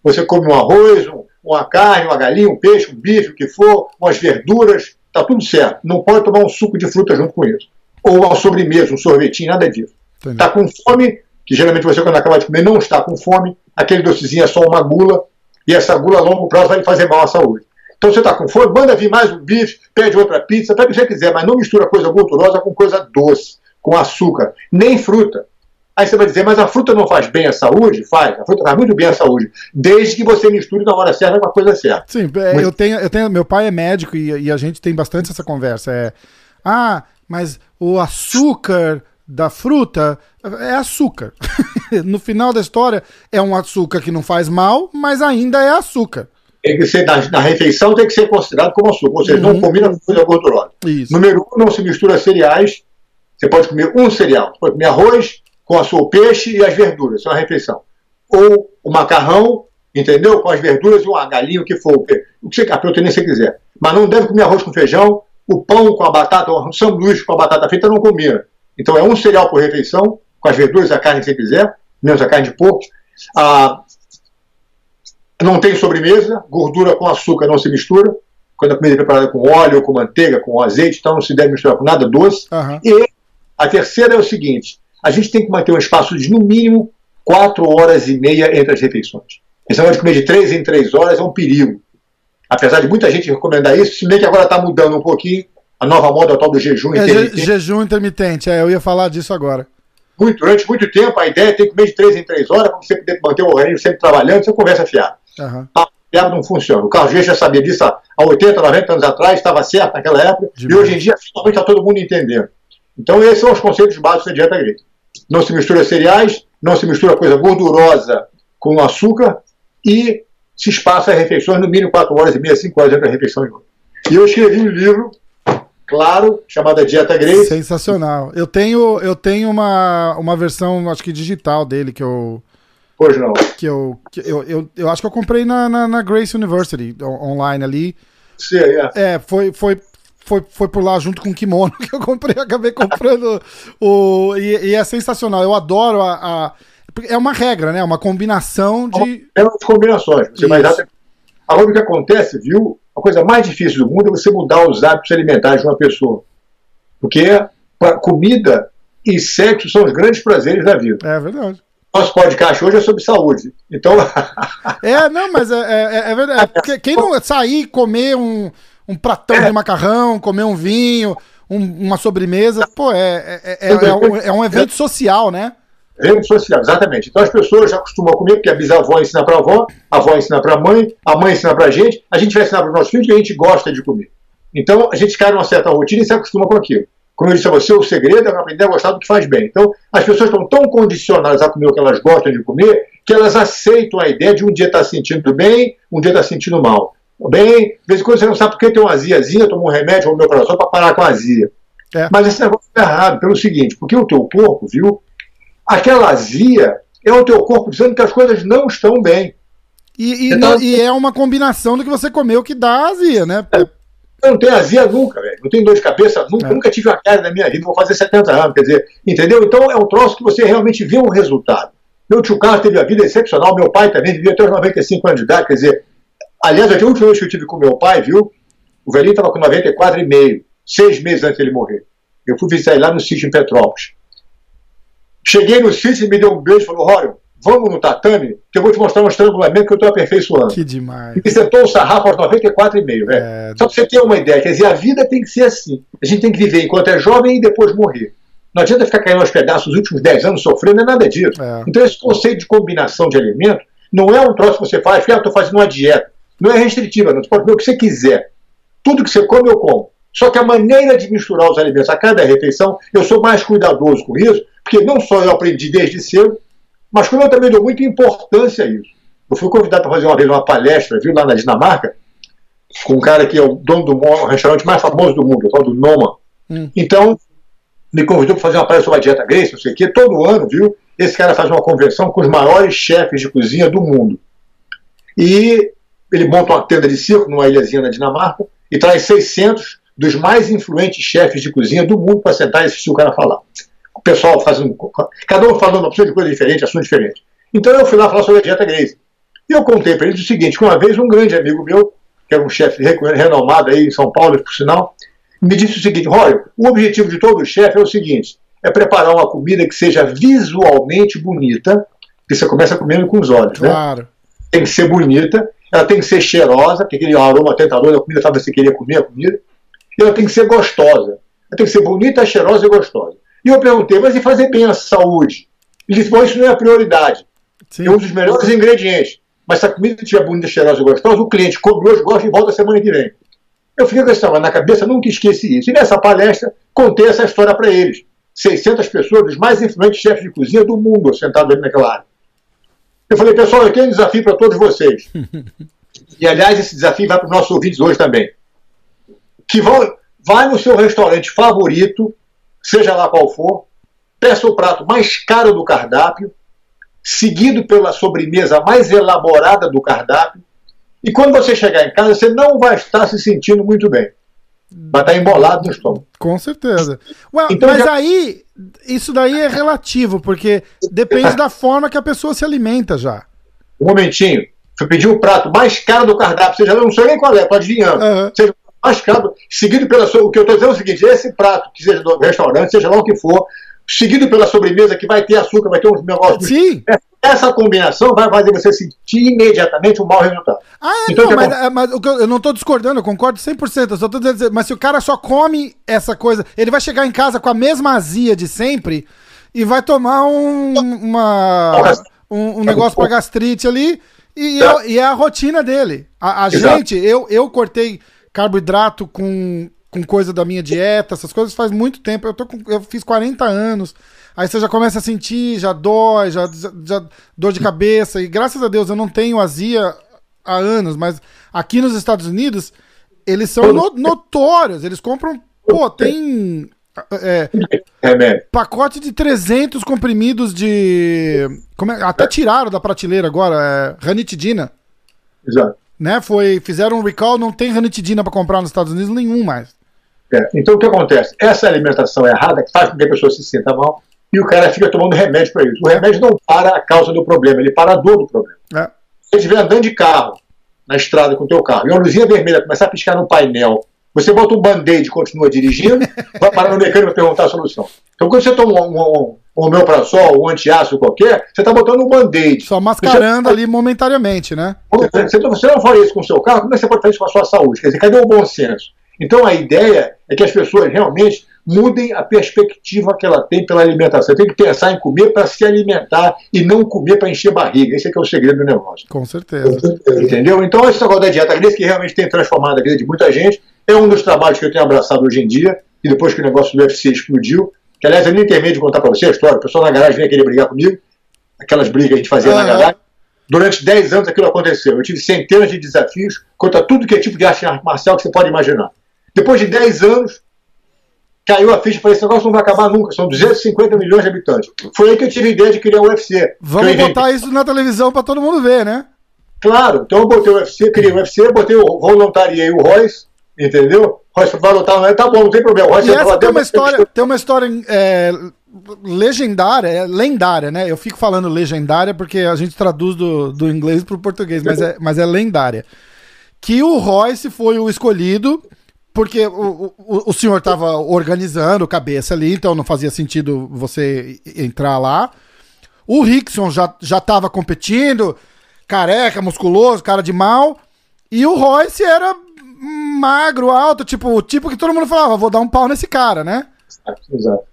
Você come um arroz, um, uma carne, uma galinha, um peixe, um bife, o que for, umas verduras, tá tudo certo. Não pode tomar um suco de fruta junto com isso. Ou uma sobremesa, um sorvetinho, nada disso. Está com fome, que geralmente você, quando acaba de comer, não está com fome, aquele docezinho é só uma gula, e essa gula a longo prazo vai fazer mal à saúde. Então você está com fome, manda vir mais um bife, pede outra pizza, pede o que você quiser, mas não mistura coisa gordurosa com coisa doce, com açúcar, nem fruta. Aí você vai dizer, mas a fruta não faz bem à saúde? Faz, a fruta faz muito bem à saúde, desde que você misture na hora certa com a coisa certa. Sim, é, eu, tenho, eu tenho. Meu pai é médico e, e a gente tem bastante essa conversa. É, ah, mas o açúcar da fruta é açúcar. no final da história, é um açúcar que não faz mal, mas ainda é açúcar. Tem que ser, na, na refeição tem que ser considerado como açúcar, ou seja, uhum. não combina com coisa gordurosa. Isso. Número um, não se mistura cereais. Você pode comer um cereal. Você pode comer arroz com a sua peixe e as verduras, isso é uma refeição. Ou o macarrão, entendeu? Com as verduras e uma galinha, o que for, o que você, a proteína que você quiser. Mas não deve comer arroz com feijão, o pão com a batata, o sanduíche com a batata frita não combina. Então é um cereal por refeição, com as verduras, a carne que você quiser, menos a carne de porco. Ah, não tem sobremesa, gordura com açúcar não se mistura. Quando a comida é preparada com óleo, com manteiga, com azeite, então não se deve misturar com nada doce. Uhum. E a terceira é o seguinte: a gente tem que manter um espaço de no mínimo 4 horas e meia entre as refeições. Esse negócio de comer de 3 em 3 horas é um perigo. Apesar de muita gente recomendar isso, se bem que agora está mudando um pouquinho, a nova moda tal do jejum é, intermitente. Je jejum intermitente, é, eu ia falar disso agora. Muito, durante muito tempo, a ideia é ter que comer de 3 em 3 horas, para você poder manter o organismo sempre trabalhando, você conversa fiado. Uhum. A fiado não funciona. O Carlos G já sabia disso há 80, 90 anos atrás, estava certo naquela época, e hoje em dia, finalmente está todo mundo entendendo. Então, esses são os conceitos básicos da dieta grega. Não se mistura cereais, não se mistura coisa gordurosa com açúcar, e se espaça as refeições no mínimo 4 horas e meia, 5 horas entre a refeição e outra. E eu escrevi um livro claro, chamada Dieta Grace. Sensacional. Eu tenho, eu tenho uma, uma versão, acho que digital dele, que eu. Pois não. Que eu, que eu, eu, eu acho que eu comprei na, na, na Grace University, online ali. Sim, é. é, foi, foi, foi, foi por lá junto com o kimono que eu comprei, acabei comprando o. E, e, é sensacional. Eu adoro a, a, É uma regra, né? Uma combinação de. É uma combinações. Você vai dar. Agora o que acontece, viu? A coisa mais difícil do mundo é você mudar os hábitos alimentares de uma pessoa. Porque comida e sexo são os grandes prazeres da vida. É verdade. Nosso podcast hoje é sobre saúde. Então. é, não, mas é, é, é verdade. Porque quem não sair comer um, um pratão é. de macarrão, comer um vinho, um, uma sobremesa, pô, é, é, é, é um, é um evento social, né? Rede social, exatamente. Então as pessoas já costumam comer, porque a bisavó ensina para a avó, a avó ensina para a mãe, a mãe ensina para a gente, a gente vai ensinar para os nossos filhos que a gente gosta de comer. Então a gente cai numa certa rotina e se acostuma com aquilo. Como eu disse a você, o segredo é aprender a gostar do que faz bem. Então as pessoas estão tão condicionadas a comer o que elas gostam de comer que elas aceitam a ideia de um dia estar tá sentindo bem, um dia estar tá sentindo mal. bem, de vez em quando você não sabe por que tem uma aziazinha, toma um remédio ou meu coração para parar com a azia. É. Mas esse negócio está errado, pelo seguinte, porque o teu corpo, viu, aquela azia é o teu corpo dizendo que as coisas não estão bem. E, e, então, e é uma combinação do que você comeu que dá azia, né? É. Eu não tenho azia nunca, velho. Não tenho dor de cabeça nunca. É. Nunca tive uma queda na minha vida. Vou fazer 70 anos, quer dizer, entendeu? Então é um troço que você realmente vê um resultado. Meu tio Carlos teve a vida excepcional. Meu pai também vivia até os 95 anos de idade. Quer dizer, aliás, a última vez que eu tive com meu pai, viu? O velhinho estava com 94,5, seis meses antes de ele morrer. Eu fui visitar ele lá no sítio em Petrópolis. Cheguei no e me deu um beijo e falou: Rório, vamos no tatame, que eu vou te mostrar um estrangulamento que eu estou aperfeiçoando. Que demais. E sentou o sarrafo aos 94,5, velho. É... Só para você ter uma ideia, quer dizer, a vida tem que ser assim. A gente tem que viver enquanto é jovem e depois morrer. Não adianta ficar caindo aos pedaços os últimos 10 anos sofrendo, não é nada disso. É. Então, esse conceito de combinação de alimentos não é um troço que você faz, ah, estou fazendo uma dieta. Não é restritiva, não. Você pode comer o que você quiser. Tudo que você come, eu como. Só que a maneira de misturar os alimentos a cada refeição, eu sou mais cuidadoso com isso, porque não só eu aprendi desde cedo, mas como eu também dou muita importância a isso. Eu fui convidado para fazer uma vez uma palestra, viu, lá na Dinamarca, com um cara que é o dono do restaurante mais famoso do mundo, o tal do Noma. Hum. Então, me convidou para fazer uma palestra sobre a dieta Grace, não sei o quê. Todo ano, viu, esse cara faz uma convenção com os maiores chefes de cozinha do mundo. E ele monta uma tenda de circo numa ilhazinha na Dinamarca e traz 600 dos mais influentes chefes de cozinha do mundo para sentar e assistir o cara falar pessoal fazendo. Cada um falando uma opção de coisa diferente, assunto diferente. Então eu fui lá falar sobre a dieta Grace. E eu contei para eles o seguinte: que uma vez um grande amigo meu, que era um chefe renomado aí em São Paulo, por sinal, me disse o seguinte: Roy, o objetivo de todo chefe é o seguinte: é preparar uma comida que seja visualmente bonita, que você começa comendo com os olhos, né? claro. Tem que ser bonita, ela tem que ser cheirosa, porque aquele aroma tentador da comida faz você querer comer a comida, e ela tem que ser gostosa. Ela tem que ser bonita, cheirosa e gostosa. E eu perguntei, mas e fazer bem a saúde? Ele disse, bom, isso não é a prioridade. Sim. É um dos melhores ingredientes. Mas se a comida estiver bonita, cheirosa e gostosa, o cliente come hoje, gosta e volta semana que vem. Eu fiquei com essa na cabeça, nunca esqueci isso. E nessa palestra, contei essa história para eles. 600 pessoas, dos mais influentes chefes de cozinha do mundo, sentados ali naquela área. Eu falei, pessoal, eu tenho um desafio para todos vocês. e, aliás, esse desafio vai para os nossos ouvintes hoje também. Que vão, vai no seu restaurante favorito, seja lá qual for, peça o prato mais caro do cardápio, seguido pela sobremesa mais elaborada do cardápio, e quando você chegar em casa, você não vai estar se sentindo muito bem. Vai estar embolado no estômago. Com certeza. Ué, então, mas já... aí, isso daí é relativo, porque depende da forma que a pessoa se alimenta já. Um momentinho. Você pediu o prato mais caro do cardápio, seja, não sei nem qual é, pode adivinhando. Uhum. Mais caro, seguido pela. O que eu estou dizendo é o seguinte: esse prato, que seja do restaurante, seja lá o que for, seguido pela sobremesa que vai ter açúcar, vai ter uns negócios. Sim. Essa combinação vai fazer você sentir imediatamente um mau resultado. Ah, é, então, não, mas, é, mas eu não estou discordando, eu concordo 100%. Eu só tô dizendo, mas se o cara só come essa coisa, ele vai chegar em casa com a mesma azia de sempre e vai tomar um, uma, um, um negócio para gastrite ali e, é, e é a rotina dele. A, a gente, eu, eu cortei carboidrato com, com coisa da minha dieta, essas coisas faz muito tempo. Eu, tô com, eu fiz 40 anos. Aí você já começa a sentir, já dói, já, já dor de cabeça. E graças a Deus eu não tenho azia há anos, mas aqui nos Estados Unidos eles são no, notórios. Eles compram, pô, tem é, é, pacote de 300 comprimidos de. É, até tiraram da prateleira agora, é, ranitidina. Exato né? Foi, fizeram um recall, não tem ranitidina para comprar nos Estados Unidos nenhum mais. É, então o que acontece? Essa alimentação errada faz com que a pessoa se sinta mal e o cara fica tomando remédio para isso. O remédio não para a causa do problema, ele para a dor do problema. É. Se você estiver andando de carro na estrada com o teu carro e uma luzinha vermelha começar a piscar no painel, você bota um band-aid e continua dirigindo, vai parar no mecânico perguntar a solução. Então quando você toma um, um, um omeprazol, um antiácido qualquer, você está botando um band-aid. Só mascarando você... ali momentaneamente, né? Se você não faz isso com o seu carro, como é que você pode fazer isso com a sua saúde? Quer dizer, cadê o bom senso? Então a ideia é que as pessoas realmente mudem a perspectiva que ela tem pela alimentação. Você tem que pensar em comer para se alimentar e não comer para encher barriga. Esse é que é o segredo do negócio. Com certeza. Entendeu? Então esse negócio da dieta grega que realmente tem transformado a vida de muita gente é um dos trabalhos que eu tenho abraçado hoje em dia e depois que o negócio do UFC explodiu, que aliás eu nem terminei de contar para você a história, o pessoal na garagem vinha querer brigar comigo, aquelas brigas que a gente fazia na garagem, Durante 10 anos aquilo aconteceu. Eu tive centenas de desafios contra tudo que é tipo de arte marcial que você pode imaginar. Depois de 10 anos, caiu a ficha e falei, esse negócio não vai acabar nunca, são 250 milhões de habitantes. Foi aí que eu tive a ideia de criar o UFC. Vamos botar isso na televisão para todo mundo ver, né? Claro, então eu botei o UFC, criei o UFC, botei o voluntariei o Royce, entendeu? Royce vai lutar, tá bom, não tem problema. Royce e essa tem uma, história, tem uma história é, legendária, é lendária, né? Eu fico falando legendária porque a gente traduz do, do inglês para o português, mas é, mas é lendária. Que o Royce foi o escolhido porque o, o, o senhor estava organizando cabeça ali, então não fazia sentido você entrar lá. O Rickson já, já tava competindo, careca, musculoso, cara de mal. E o Royce era magro, alto, tipo, o tipo que todo mundo falava, vou dar um pau nesse cara, né? Exato.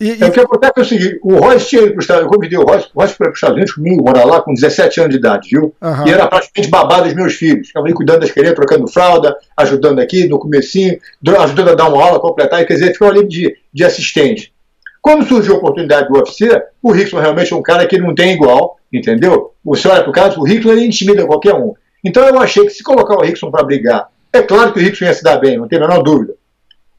E, é, e... O que acontece é o seguinte: o Royce tinha ido para os Estados Unidos, eu convidei o Royce, o Royce para os Estados Unidos comigo, morar lá com 17 anos de idade, viu? Uhum. E era praticamente babado dos meus filhos. Ficava ali cuidando das crianças, trocando fralda, ajudando aqui no comecinho, ajudando a dar uma aula, completar, e quer dizer, ficava ali de, de assistente. Quando surgiu a oportunidade do UFC, o Rickson realmente é um cara que não tem igual, entendeu? Você olha para o caso, o Rickson ele intimida qualquer um. Então eu achei que se colocar o Rickson para brigar, é claro que o Rickson ia se dar bem, não tem a menor dúvida.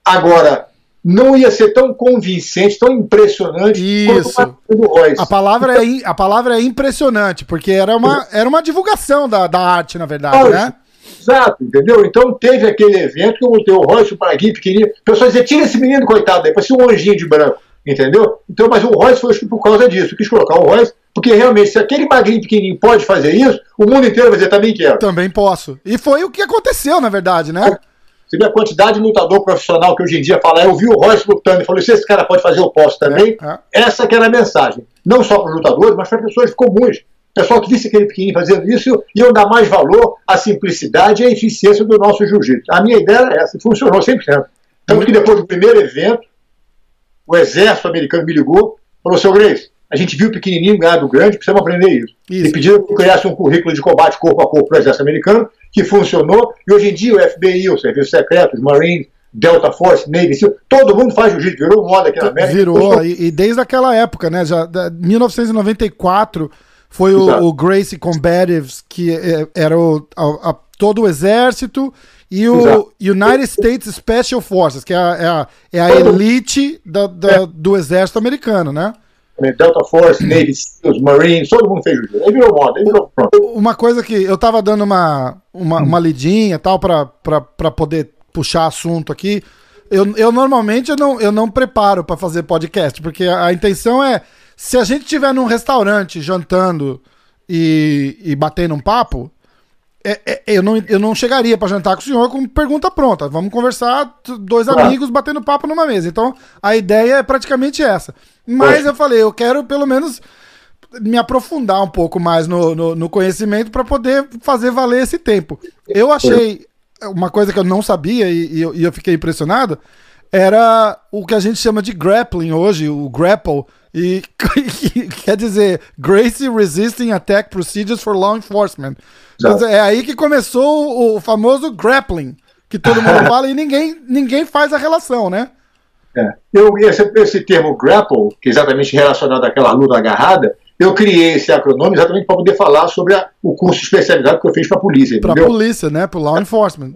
Agora, não ia ser tão convincente, tão impressionante Isso. quanto o do Royce. A palavra, é, a palavra é impressionante, porque era uma, era uma divulgação da, da arte, na verdade, né? Exato, entendeu? Então teve aquele evento que eu montei o Royce, o Paraguai pequenininho. O pessoal dizia, tira esse menino, coitado, daí parecia um anjinho de branco, entendeu? Então, mas o Royce foi por causa disso. Quis colocar o Royce, porque realmente, se aquele magrinho pequenininho pode fazer isso, o mundo inteiro vai dizer, também quero. Também posso. E foi o que aconteceu, na verdade, né? É. Você vê a quantidade de lutador profissional que hoje em dia fala, eu vi o Royce lutando e falei, se esse cara pode fazer, eu posso também. É, é. Essa que era a mensagem. Não só para os lutadores, mas para pessoas comuns. Pessoal que visse aquele pequenininho fazendo isso, iam dar mais valor à simplicidade e à eficiência do nosso jiu-jitsu. A minha ideia era essa, funcionou 100%. Tanto que depois do primeiro evento, o exército americano me ligou, falou, seu Grace, a gente viu o pequenininho ganhar do grande, precisamos aprender isso. isso. E pediram que eu criasse um currículo de combate corpo a corpo para o exército americano, que funcionou, e hoje em dia o FBI, o Serviço Secreto, os Marines, Delta Force, Navy SEAL, todo mundo faz jiu-jitsu, virou moda aqui na América. Virou, sou... e, e, desde aquela época, né, já, 1994 foi o, o, Gracie Combatives, que é, era o, a, a, todo o exército, e o Exato. United States Special Forces, que é a, é a, é a elite da, da, é. do exército americano, né? Delta Force, Navy SEALs, Marines, todo mundo fez jiu-jitsu. Aí virou moda, aí virou pronto. Uma coisa que eu tava dando uma, uma, uma lidinha tal pra poder puxar assunto aqui. Eu, eu normalmente eu não, eu não preparo para fazer podcast, porque a, a, intenção é, se a gente estiver num restaurante jantando e, e batendo um papo, é, é, eu, não, eu não chegaria para jantar com o senhor com pergunta pronta. Vamos conversar, dois claro. amigos batendo papo numa mesa. Então, a ideia é praticamente essa. Mas eu falei, eu quero pelo menos me aprofundar um pouco mais no, no, no conhecimento para poder fazer valer esse tempo. Eu achei uma coisa que eu não sabia e, e, eu, e eu fiquei impressionado era o que a gente chama de grappling hoje, o grapple, e quer dizer Gracie Resisting Attack Procedures for Law Enforcement. É aí que começou o famoso grappling, que todo mundo fala e ninguém, ninguém faz a relação, né? É. Eu, esse, esse termo grapple, que é exatamente relacionado àquela luta agarrada, eu criei esse acronome exatamente para poder falar sobre a, o curso especializado que eu fiz para a polícia. Para a polícia, né? Para law enforcement.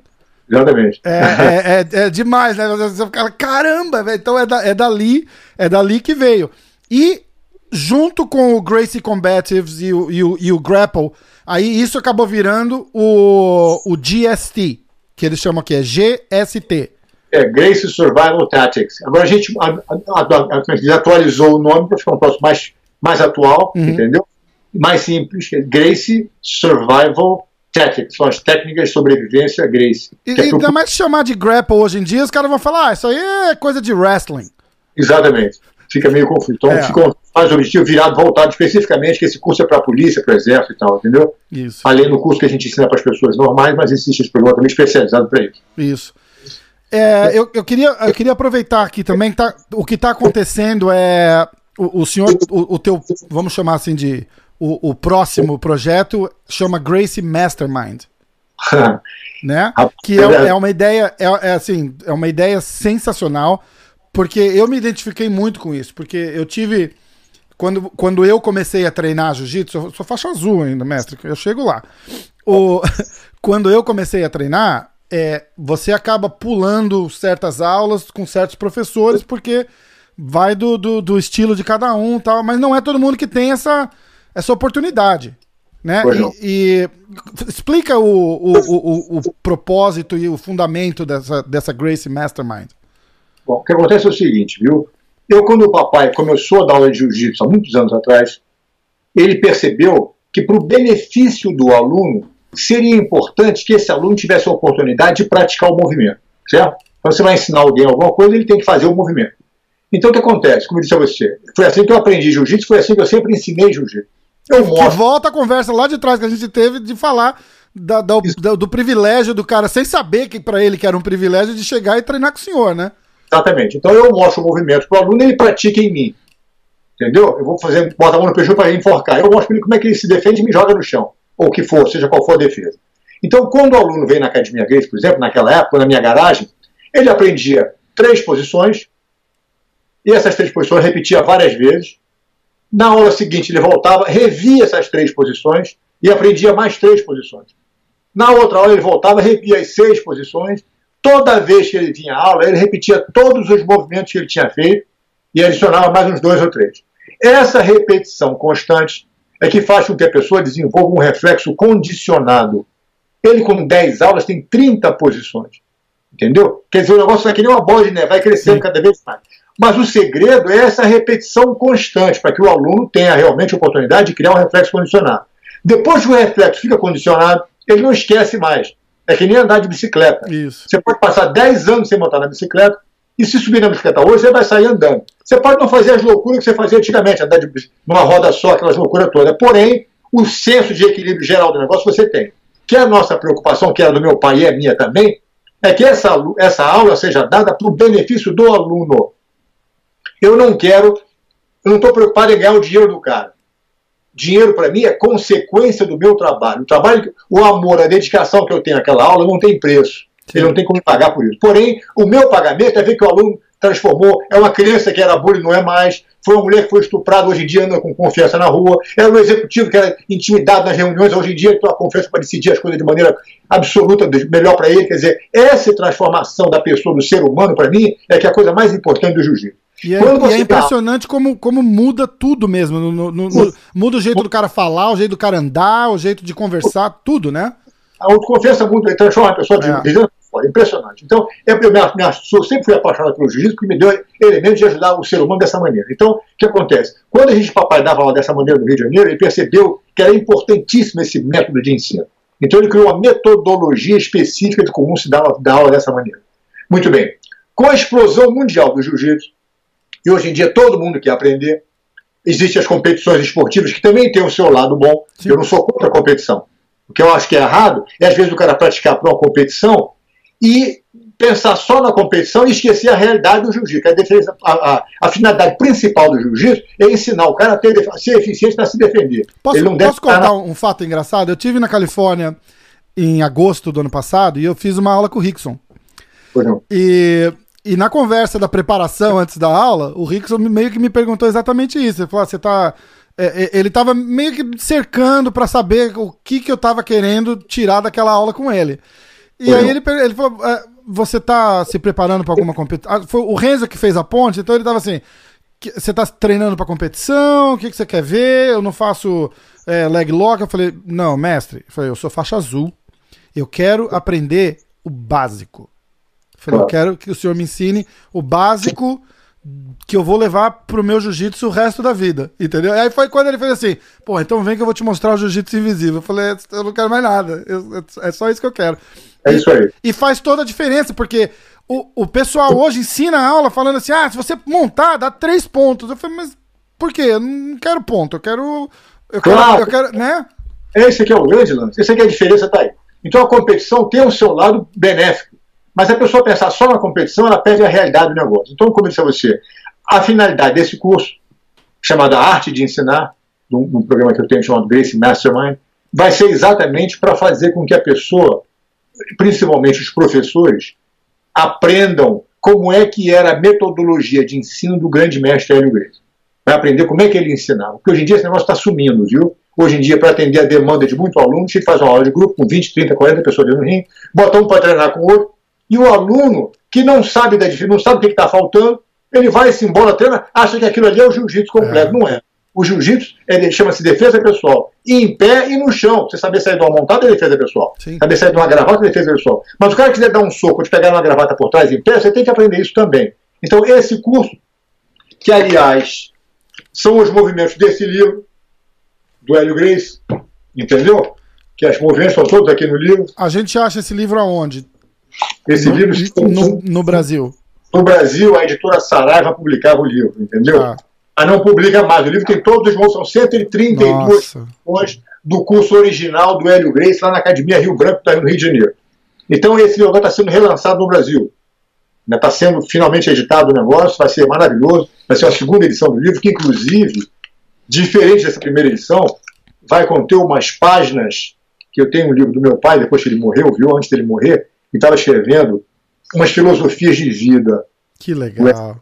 Exatamente. É, é, é, é, demais, né? Você fica, caramba, véio, então é, da, é dali, é dali que veio. E junto com o Gracie Combatives e o, e o, e o Grapple, aí isso acabou virando o, o GST, que eles chamam aqui, é GST. É, Gracie Survival Tactics. Agora a gente, a, a, a, atualizou o nome para ficar um troço mais, mais atual, uhum. entendeu? Mais simples, é Gracie Survival Tactics, são as técnicas de sobrevivência Gracie. E, é ainda pro... mais chamar de grapple hoje em dia, os caras vão falar, ah, isso aí é coisa de wrestling. Exatamente fica meio confuso. Então, é. fica mais objetivo virado, voltado especificamente, que esse curso é para a polícia, para o exército e tal, entendeu? Isso. Além do curso que a gente ensina para as pessoas normais, mas existe esse programa também especializado para isso. Isso. É, eu, eu, queria, eu queria aproveitar aqui também, tá, o que está acontecendo é o, o senhor, o, o, teu, vamos chamar assim de, o, o próximo projeto chama Gracie Mastermind. né? Que é, é uma ideia, é, é, assim, é uma ideia sensacional. Porque eu me identifiquei muito com isso, porque eu tive. quando, quando eu comecei a treinar jiu-jitsu, eu sou faixa azul ainda, mestre, eu chego lá. O, quando eu comecei a treinar, é, você acaba pulando certas aulas com certos professores, porque vai do, do, do, estilo de cada um tal, mas não é todo mundo que tem essa, essa oportunidade. Né? E, e, explica o, o, o, o, propósito e o fundamento dessa, dessa Grace Mastermind. Bom, o que acontece é o seguinte, viu? Eu, quando o papai começou a dar aula de jiu-jitsu há muitos anos atrás, ele percebeu que, para o benefício do aluno, seria importante que esse aluno tivesse a oportunidade de praticar o movimento, certo? Quando você vai ensinar alguém alguma coisa, ele tem que fazer o movimento. Então, o que acontece? Como eu disse a você, foi assim que eu aprendi jiu-jitsu, foi assim que eu sempre ensinei jiu-jitsu. Eu mostro. Que volta a conversa lá de trás que a gente teve de falar da, da, do, do, privilégio do cara, sem saber que para ele que era um privilégio de chegar e treinar com o senhor, né? Exatamente. Então eu mostro o movimento para o aluno e ele pratica em mim. Entendeu? Eu vou fazer, bota a mão no peito para ele enforcar. Eu mostro para ele como é que ele se defende e me joga no chão. Ou o que for, seja qual for a defesa. Então, quando o aluno vem na Academia Grace, por exemplo, naquela época, na minha garagem, ele aprendia três posições, e essas três posições repetia várias vezes, na aula seguinte, ele voltava, revia essas três posições e aprendia mais três posições. Na outra aula, ele voltava, revia as seis posições. Toda vez que ele tinha aula, ele repetia todos os movimentos que ele tinha feito e adicionava mais uns dois ou três. Essa repetição constante é que faz com que a pessoa desenvolva um reflexo condicionado. Ele, com 10 aulas, tem 30 posições. Entendeu? Quer dizer, o negócio é que nem uma bola de neve, vai crescendo cada vez mais. Mas o segredo é essa repetição constante, para que o aluno tenha realmente a oportunidade de criar um reflexo condicionado. Depois que o reflexo fica condicionado, ele não esquece mais. É que nem andar de bicicleta. Isso. Você pode passar 10 anos sem montar na bicicleta, e se subir na bicicleta hoje, você vai sair andando. Você pode não fazer as loucuras que você fazia antigamente, andar de, numa roda só, aquelas loucuras todas. Porém, o senso de equilíbrio geral do negócio você tem. Que é a nossa preocupação, que era do meu pai e é minha também, é que essa, essa aula seja dada para o benefício do aluno. Eu não quero, eu não estou preocupado em ganhar o dinheiro do cara. Dinheiro para mim é consequência do meu trabalho. O trabalho, o amor, a dedicação que eu tenho àquela aula não tem preço. Sim. Ele não tem como pagar por isso. Porém, o meu pagamento é ver que o aluno transformou. É uma criança que era bullying, não é mais. Foi uma mulher que foi estuprada, hoje em dia anda com confiança na rua. Era um executivo que era intimidado nas reuniões, hoje em dia tem uma confiança para decidir as coisas de maneira absoluta, melhor para ele. Quer dizer, essa transformação da pessoa, do ser humano, para mim, é que é a coisa mais importante do jiu-jitsu. E é, e é impressionante tá... como, como muda tudo mesmo. No, no, no, muda o jeito do cara falar, o jeito do cara andar, o jeito de conversar, tudo, né? A autoconfiança muda, transforma a pessoa de é. impressionante. Então, eu, eu, me, eu sempre fui apaixonado pelo jiu-jitsu, que me deu elementos de ajudar o ser humano dessa maneira. Então, o que acontece? Quando a gente, papai, dava aula dessa maneira no Rio de Janeiro, ele percebeu que era importantíssimo esse método de ensino. Então, ele criou uma metodologia específica de como se dá, dá aula dessa maneira. Muito bem. Com a explosão mundial do jiu-jitsu, e hoje em dia todo mundo quer aprender. Existem as competições esportivas que também têm o seu lado bom. Sim. Eu não sou contra a competição. O que eu acho que é errado é, às vezes, o cara praticar para uma competição e pensar só na competição e esquecer a realidade do jiu-jitsu. A, a, a, finalidade principal do jiu-jitsu é ensinar o cara a, ter, a ser eficiente para se defender. Posso, posso contar na... um fato engraçado? Eu tive na Califórnia em agosto do ano passado e eu fiz uma aula com o Rickson. E e na conversa da preparação antes da aula, o Rickson meio que me perguntou exatamente isso. Ele falou: ah, você tá. É, é, ele tava meio que cercando para saber o que, que eu tava querendo tirar daquela aula com ele. E aí ele, ele falou: é, você tá se preparando para alguma competição? Ah, foi o Renzo que fez a ponte, então ele tava assim: você tá treinando para competição? O que, que você quer ver? Eu não faço é, leg lock. Eu falei: não, mestre. Eu falei: eu sou faixa azul. Eu quero aprender o básico. Falei, eu quero que o senhor me ensine o básico que eu vou levar pro meu jiu-jitsu o resto da vida, entendeu? E aí foi quando ele fez assim, pô, então vem que eu vou te mostrar o jiu-jitsu invisível. Eu falei, eu não quero mais nada, eu, é só isso que eu quero. É isso aí. E, e faz toda a diferença, porque o, o pessoal hoje ensina a aula falando assim, ah, se você montar, dá três pontos. Eu falei, mas por quê? Eu não quero ponto, eu quero... Eu quero, claro. eu quero né? Esse aqui é o grande lance, esse aqui é a diferença, tá aí. Então a competição tem o seu lado benéfico. Mas a pessoa pensar só na competição, ela perde a realidade do negócio. Então, como eu disse a você, a finalidade desse curso, chamado Arte de Ensinar, num, programa que eu tenho chamado Grace Mastermind, vai ser exatamente para fazer com que a pessoa, principalmente os professores, aprendam como é que era a metodologia de ensino do grande mestre Hélio Grace. vai aprender como é que ele ensinava. Porque hoje em dia esse negócio está sumindo, viu? Hoje em dia, para atender a demanda de muito aluno, você faz uma aula de grupo com 20, 30, 40 pessoas dentro do rim, bota um para treinar com o outro, e o aluno que não sabe da não sabe o que está faltando, ele vai se embora, treina, acha que aquilo ali é o jiu-jitsu completo. É. Não é. O jiu-jitsu chama-se defesa pessoal. E em pé e no chão. Você saber sair de uma montada é defesa pessoal. Sim. Saber sair de uma gravata é defesa pessoal. Mas o cara quiser dar um soco, te pegar uma gravata por trás em pé, você tem que aprender isso também. Então, esse curso, que aliás são os movimentos desse livro, do Hélio Grace, entendeu? Que as movimentos são todos aqui no livro. A gente acha esse livro aonde? Esse no, livro no, no, Brasil. No Brasil, a editora Saraiva publicava o livro, entendeu? Ah. Mas não publica mais. O livro tem todos os são 132 edições do curso original do Hélio Grace, lá na Academia Rio Branco, tá no Rio de Janeiro. Então, esse livro está sendo relançado no Brasil. Está sendo finalmente editado o negócio, vai ser maravilhoso. Vai ser a segunda edição do livro, que, inclusive, diferente dessa primeira edição, vai conter umas páginas que eu tenho um livro do meu pai, depois que ele morreu, viu? Antes dele morrer, e estava escrevendo umas filosofias de vida. Que legal.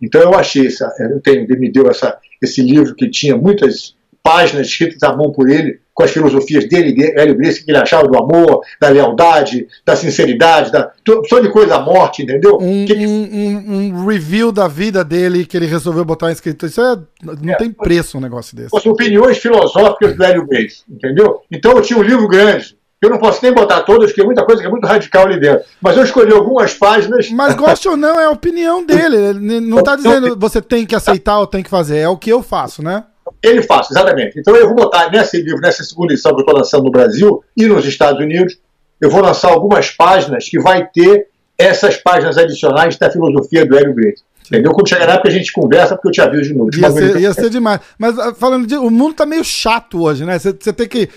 Então eu achei, essa, eu tenho, ele me deu essa, esse livro que tinha muitas páginas escritas à mão por ele, com as filosofias dele, Hélio Gracie, que ele achava do amor, da lealdade, da sinceridade, da, só de coisa da morte, entendeu? Um, que, um, um, review da vida dele que ele resolveu botar escrito. Isso é, não é, tem preço um negócio desse. As opiniões filosóficas do Hélio Gracie, entendeu? Então eu tinha um livro grande. Eu não posso nem botar todas, porque é muita coisa que é muito radical ali dentro. Mas eu escolhi algumas páginas. Mas goste ou não, é a opinião dele. Ele não está dizendo você tem que aceitar ou tem que fazer. É o que eu faço, né? Ele faz, exatamente. Então eu vou botar nesse livro, nessa segunda edição que eu estou lançando no Brasil e nos Estados Unidos, eu vou lançar algumas páginas que vai ter essas páginas adicionais da filosofia do Hélio Grace. Entendeu? Quando chegar na época a gente conversa, porque eu te aviso de novo. Ia, ser, ia ser, demais. Mas ah, falando de. O mundo tá meio chato hoje, né? Você tem que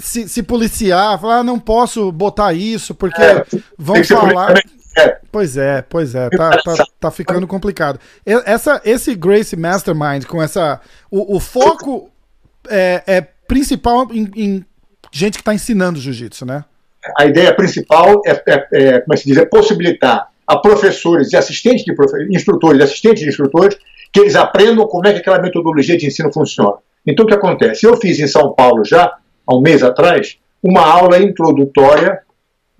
se, se, policiar, falar, ah, não posso botar isso, porque é, vão falar. É. Pois é, pois é, tá, tá, tá, ficando complicado. Essa, esse Grace Mastermind, com essa. O, o foco é, é principal em, em, gente que está ensinando jiu-jitsu, né? A ideia principal é, é, é, como é se diz, é possibilitar a professores e assistentes de profe instrutores e assistentes de instrutores que eles aprendam como é que aquela metodologia de ensino funciona. Então o que acontece? Eu fiz em São Paulo já, há um mês atrás, uma aula introdutória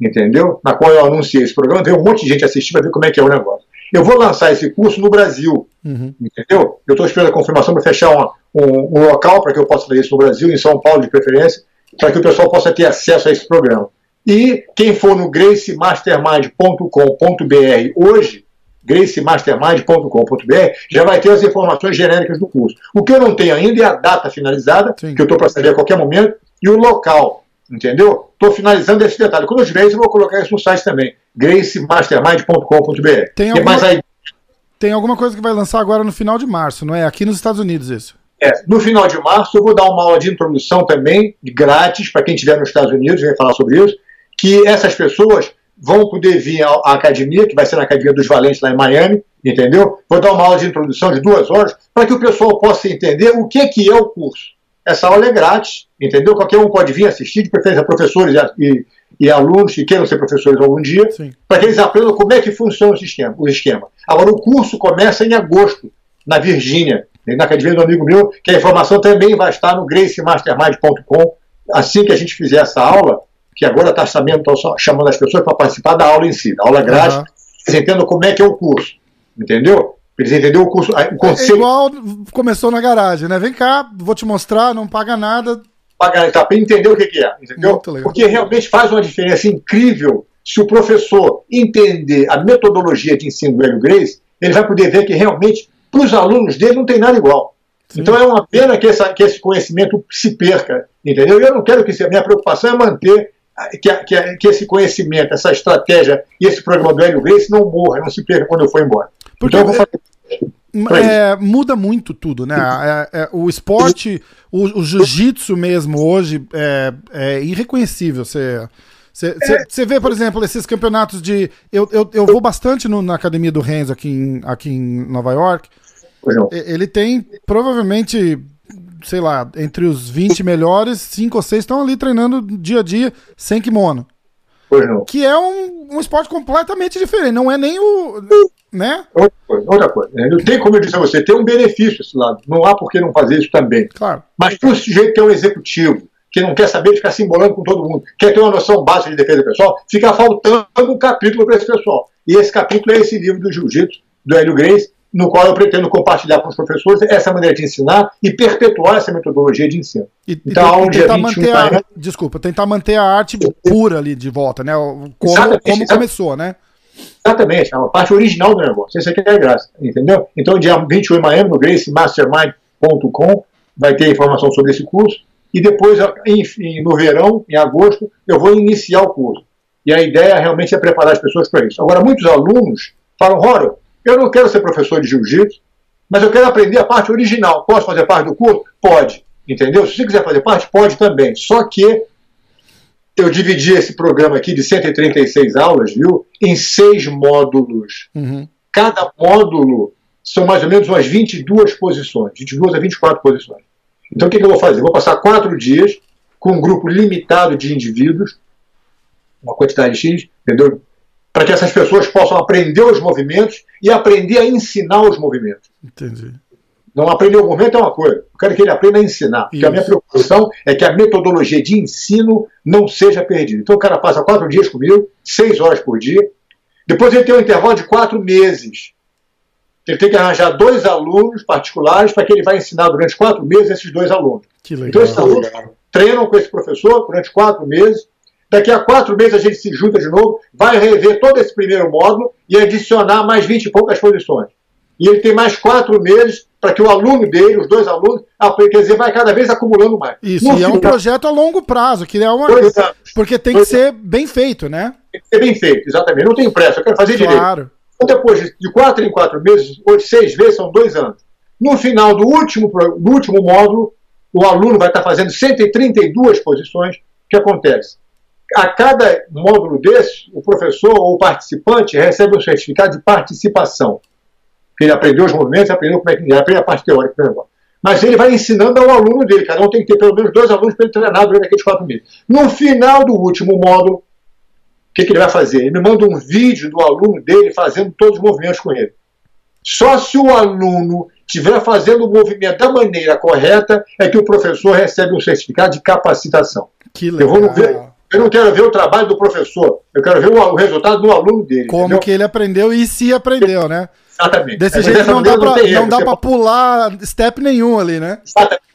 entendeu? Na qual eu anunciei esse programa, veio um monte de gente assistir para ver como é que é o negócio. Eu vou lançar esse curso no Brasil, uhum. entendeu? Eu estou esperando a confirmação para fechar uma, um, um, local para que eu possa fazer isso no Brasil, em São Paulo de preferência, para que o pessoal possa ter acesso a esse programa. E quem for no gracemastermind.com.br hoje, gracemastermind.com.br, já vai ter as informações genéricas do curso. O que eu não tenho ainda é a data finalizada, Sim. que eu estou para saber a qualquer momento, e o local. Entendeu? Estou finalizando esse detalhe. Quando eu tiver isso, eu vou colocar isso no site também. gracemastermind.com.br. Tem, alguma... aí... Tem alguma coisa que vai lançar agora no final de março, não é? Aqui nos Estados Unidos isso. É, no final de março eu vou dar uma aula de introdução também, grátis, para quem estiver nos Estados Unidos, vem falar sobre isso, que essas pessoas vão poder vir à, à academia, que vai ser na Academia dos Valentes, lá em Miami, entendeu? Vou dar uma aula de introdução de duas horas, para que o pessoal possa entender o que, que é o curso. Essa aula é grátis, entendeu? Qualquer um pode vir assistir, de preferência professores e, e alunos que queiram ser professores algum dia, para que eles aprendam como é que funciona o esquema, o esquema. Agora, o curso começa em agosto, na Virgínia, na academia do amigo meu, que a informação também vai estar no gracemastermind.com. Assim que a gente fizer essa aula, que agora está chamando as pessoas para participar da aula em si, da aula grátis, uhum. eles entendam como é que é o curso, entendeu? Eles entenderam o. O conceito... É igual começou na garagem, né? Vem cá, vou te mostrar, não paga nada. Paga, tá, para entender o que, que é, entendeu? Porque realmente faz uma diferença incrível se o professor entender a metodologia de ensino do Hélio Grace, ele vai poder ver que realmente, para os alunos dele, não tem nada igual. Sim. Então é uma pena que, essa, que, esse conhecimento se perca, entendeu? Eu não quero que a minha preocupação é manter que, que, que, esse conhecimento, essa estratégia e esse programa do Hélio Grace não morra, não se perca quando eu for embora. Porque então, fazer... é, muda muito tudo, né? É, é, o esporte, o, o jiu-jitsu mesmo hoje é, é irreconhecível. Você. Você vê, por exemplo, esses campeonatos de. Eu, eu, eu vou bastante no, na academia do Renzo aqui em, aqui em Nova York. Ele tem provavelmente, sei lá, entre os 20 melhores, 5 ou 6 estão ali treinando dia a dia sem kimono. Que é um, um esporte completamente diferente. Não é nem o. Né? Outra coisa, outra coisa. Não tem como eu disse a você, tem um benefício esse lado. Não há por que não fazer isso também. Claro. Mas para o sujeito que é um executivo, que não quer saber de ficar se embolando com todo mundo, quer ter uma noção básica de defesa pessoal, fica faltando um capítulo para esse pessoal. E esse capítulo é esse livro do Jiu-Jitsu, do Hélio Grace, no qual eu pretendo compartilhar com os professores essa maneira de ensinar e perpetuar essa metodologia de ensino. E, então, e tentar manter a, desculpa, tentar manter a arte pura ali de volta, né? Como, como começou, né? Exatamente, é uma parte original do negócio. Isso aqui é graça, entendeu? Então, dia 21 de Miami, no gracemastermind.com, vai ter informação sobre esse curso. E depois, enfim, no verão, em agosto, eu vou iniciar o curso. E a ideia realmente é preparar as pessoas para isso. Agora, muitos alunos falam, Roro, eu não quero ser professor de jiu-jitsu, mas eu quero aprender a parte original. Posso fazer parte do curso? Pode. Entendeu? Se você quiser fazer parte, pode também. Só que eu dividi esse programa aqui de 136 aulas, viu? Em seis módulos. Uhum. Cada módulo são mais ou menos umas 22 posições, 22 a 24 posições. Então o que, que eu vou fazer? vou passar quatro dias com um grupo limitado de indivíduos, uma quantidade X, entendeu? Para que essas pessoas possam aprender os movimentos e aprender a ensinar os movimentos. Entendi. Não aprender o movimento é uma coisa, eu quero que ele aprenda a ensinar. Porque a minha preocupação é que a metodologia de ensino não seja perdida. Então o cara passa quatro dias comigo, seis horas por dia. Depois ele tem um intervalo de quatro meses. Ele tem que arranjar dois alunos particulares para que ele vai ensinar durante quatro meses esses dois alunos. Então esses alunos treinam com esse professor durante quatro meses Daqui a quatro meses a gente se junta de novo, vai rever todo esse primeiro módulo e adicionar mais vinte e poucas posições. E ele tem mais quatro meses para que o aluno dele, os dois alunos, quer dizer, vai cada vez acumulando mais. Isso, no e é um projeto a longo prazo, que é uma. Porque tem que ser bem feito, né? Tem que ser bem feito, exatamente. Não tenho pressa, eu quero fazer claro. direito. Então, depois de quatro em quatro meses, ou de seis vezes, são dois anos. No final do último, do último módulo, o aluno vai estar fazendo 132 posições. O que acontece? A cada módulo desse, o professor ou o participante recebe um certificado de participação. Ele aprendeu os movimentos, aprendeu como é que ele aprende a parte teórica do negócio. Mas ele vai ensinando ao aluno dele. Cada um tem que ter pelo menos dois alunos para ele treinar durante aqueles quatro meses. No final do último módulo, o que, que ele vai fazer? Ele me manda um vídeo do aluno dele fazendo todos os movimentos com ele. Só se o aluno estiver fazendo o movimento da maneira correta é que o professor recebe um certificado de capacitação. Que legal. Eu vou ver, eu não quero ver o trabalho do professor, eu quero ver o, resultado do aluno dele. Como entendeu? que ele aprendeu e se aprendeu, né? Exatamente. Desse é, jeito não dá, pra, não dá pra pular step nenhum ali, né? Exatamente.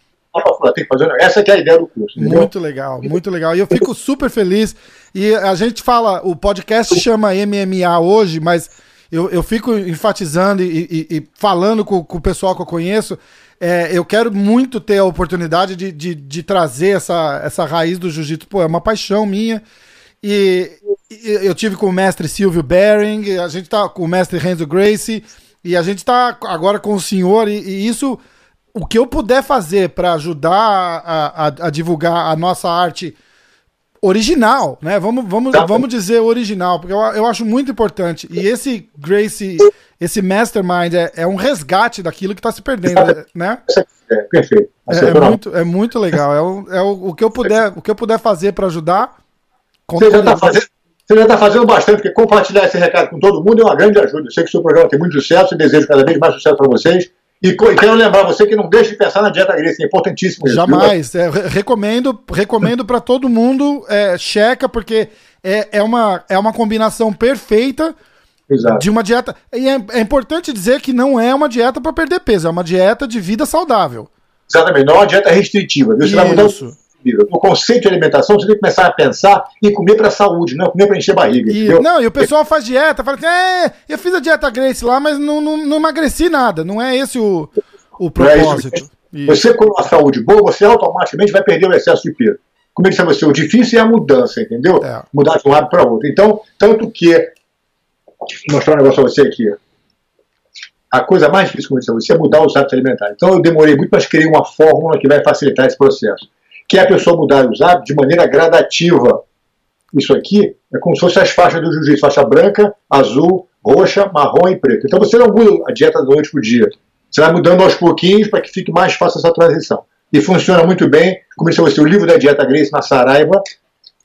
Essa é a ideia do curso. Entendeu? Muito legal, muito legal. E eu fico super feliz. E a gente fala, o podcast chama MMA hoje, mas eu, eu fico enfatizando e, e, e falando com, com, o pessoal que eu conheço é, eu quero muito ter a oportunidade de, de, de trazer essa, essa raiz do jiu-jitsu. Pô, é uma paixão minha. E, e, eu tive com o mestre Silvio Bering, a gente tá com o mestre Renzo Gracie, e a gente tá agora com o senhor, e, e isso, o que eu puder fazer para ajudar a, a, a, divulgar a nossa arte original, né? Vamos, vamos, tá. vamos dizer original, porque eu, eu acho muito importante. E esse Gracie esse mastermind é, é um resgate daquilo que está se perdendo, né? É, perfeito. É, é, muito, é muito legal. É, o, é o, o, que eu puder, o que eu puder fazer para ajudar. Você já está fazendo, você já está fazendo bastante, porque compartilhar esse recado com todo mundo é uma grande ajuda. Eu sei que o seu programa tem muito sucesso e desejo cada vez mais sucesso para vocês. E quero lembrar você que não deixe de pensar na dieta grega, é importantíssimo. Isso, Jamais. É, recomendo recomendo para todo mundo, é, checa, porque é, é, uma, é uma combinação perfeita Exato. de uma dieta. E é, é, importante dizer que não é uma dieta para perder peso, é uma dieta de vida saudável. Exatamente, não é uma dieta restritiva. Viu? Você vai mudar o conceito de alimentação, você tem que começar a pensar em comer para a saúde, não comer para encher barriga. E, não, e o pessoal faz dieta, fala assim: é, eu fiz a dieta Grace lá, mas não, não, não emagreci nada. Não é esse o, o propósito. É você, com uma saúde boa, você automaticamente vai perder o excesso de peso. Como eu disse a você, o difícil é a mudança, entendeu? É. Mudar de um lado para outro. Então, tanto que mostrar um negócio a você aqui. A coisa mais difícil, como eu disse a você, é mudar os hábitos alimentares. Então eu demorei muito, mas criei uma fórmula que vai facilitar esse processo. Que é a pessoa mudar os hábitos de maneira gradativa. Isso aqui é como se fosse as faixas do jiu-jitsu, faixa branca, azul, roxa, marrom e preto. Então você não muda a dieta da noite para o dia. Você vai mudando aos pouquinhos para que fique mais fácil essa transição. E funciona muito bem. Como disse você, o livro da dieta Grace na Saraiva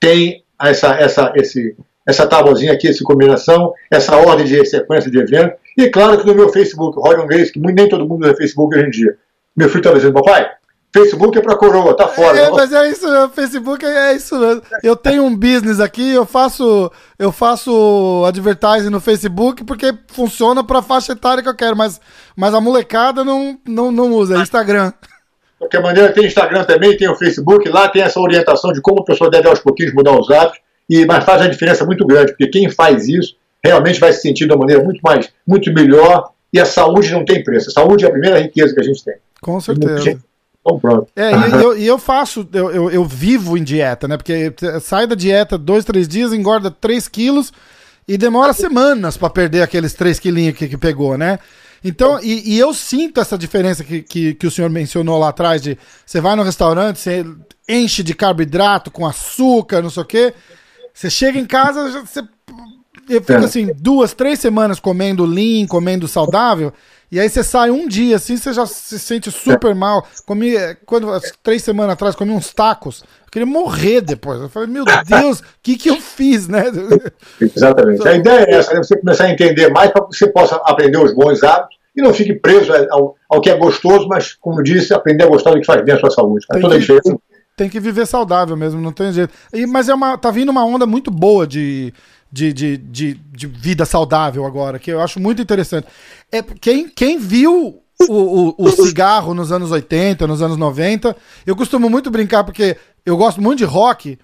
tem essa, essa, esse, essa tábuazinha aqui, essa combinação, essa ordem de sequência de eventos. E claro que no meu Facebook, Rorion Grace, que nem todo mundo usa Facebook hoje em dia. Meu filho está dizendo, papai, Facebook é para coroa, tá fora. É, mas é isso, o Facebook é isso mesmo. Eu tenho um business aqui, eu faço eu faço advertising no Facebook porque funciona para a faixa etária que eu quero, mas, mas a molecada não, não, não usa, é Instagram. De qualquer maneira, tem Instagram também, tem o Facebook, lá tem essa orientação de como a pessoa deve aos pouquinhos mudar os hábitos, e, mas faz uma diferença muito grande, porque quem faz isso realmente vai se sentir de uma maneira muito mais, muito melhor, e a saúde não tem preço. A saúde é a primeira riqueza que a gente tem. Com certeza. É, e eu, eu, faço, eu, eu, eu, vivo em dieta, né? Porque sai da dieta dois, três dias, engorda 3 quilos e demora semanas para perder aqueles 3 quilinhos que, que pegou, né? Então, e, e, eu sinto essa diferença que, que, que, o senhor mencionou lá atrás de você vai no restaurante, você enche de carboidrato com açúcar, não sei o quê. Você chega em casa, você eu fico assim, duas, três semanas comendo lean, comendo saudável. E aí você sai um dia assim, você já se sente super mal. Comi, quando, três semanas atrás, comi uns tacos. Eu queria morrer depois. Eu falei, meu Deus, o que, que eu fiz, né? Exatamente. A ideia é essa, né? você começar a entender mais para que você possa aprender os bons hábitos e não fique preso ao, ao que é gostoso, mas, como disse, aprender a gostar do que faz bem a sua saúde. Toda a diferença. Tem que viver saudável mesmo, não tem jeito. E, mas é uma, tá vindo uma onda muito boa de de, de, de, de, vida saudável agora, que eu acho muito interessante. É, quem, quem viu o, o, o, cigarro nos anos 80, nos anos 90, eu costumo muito brincar porque eu gosto muito de rock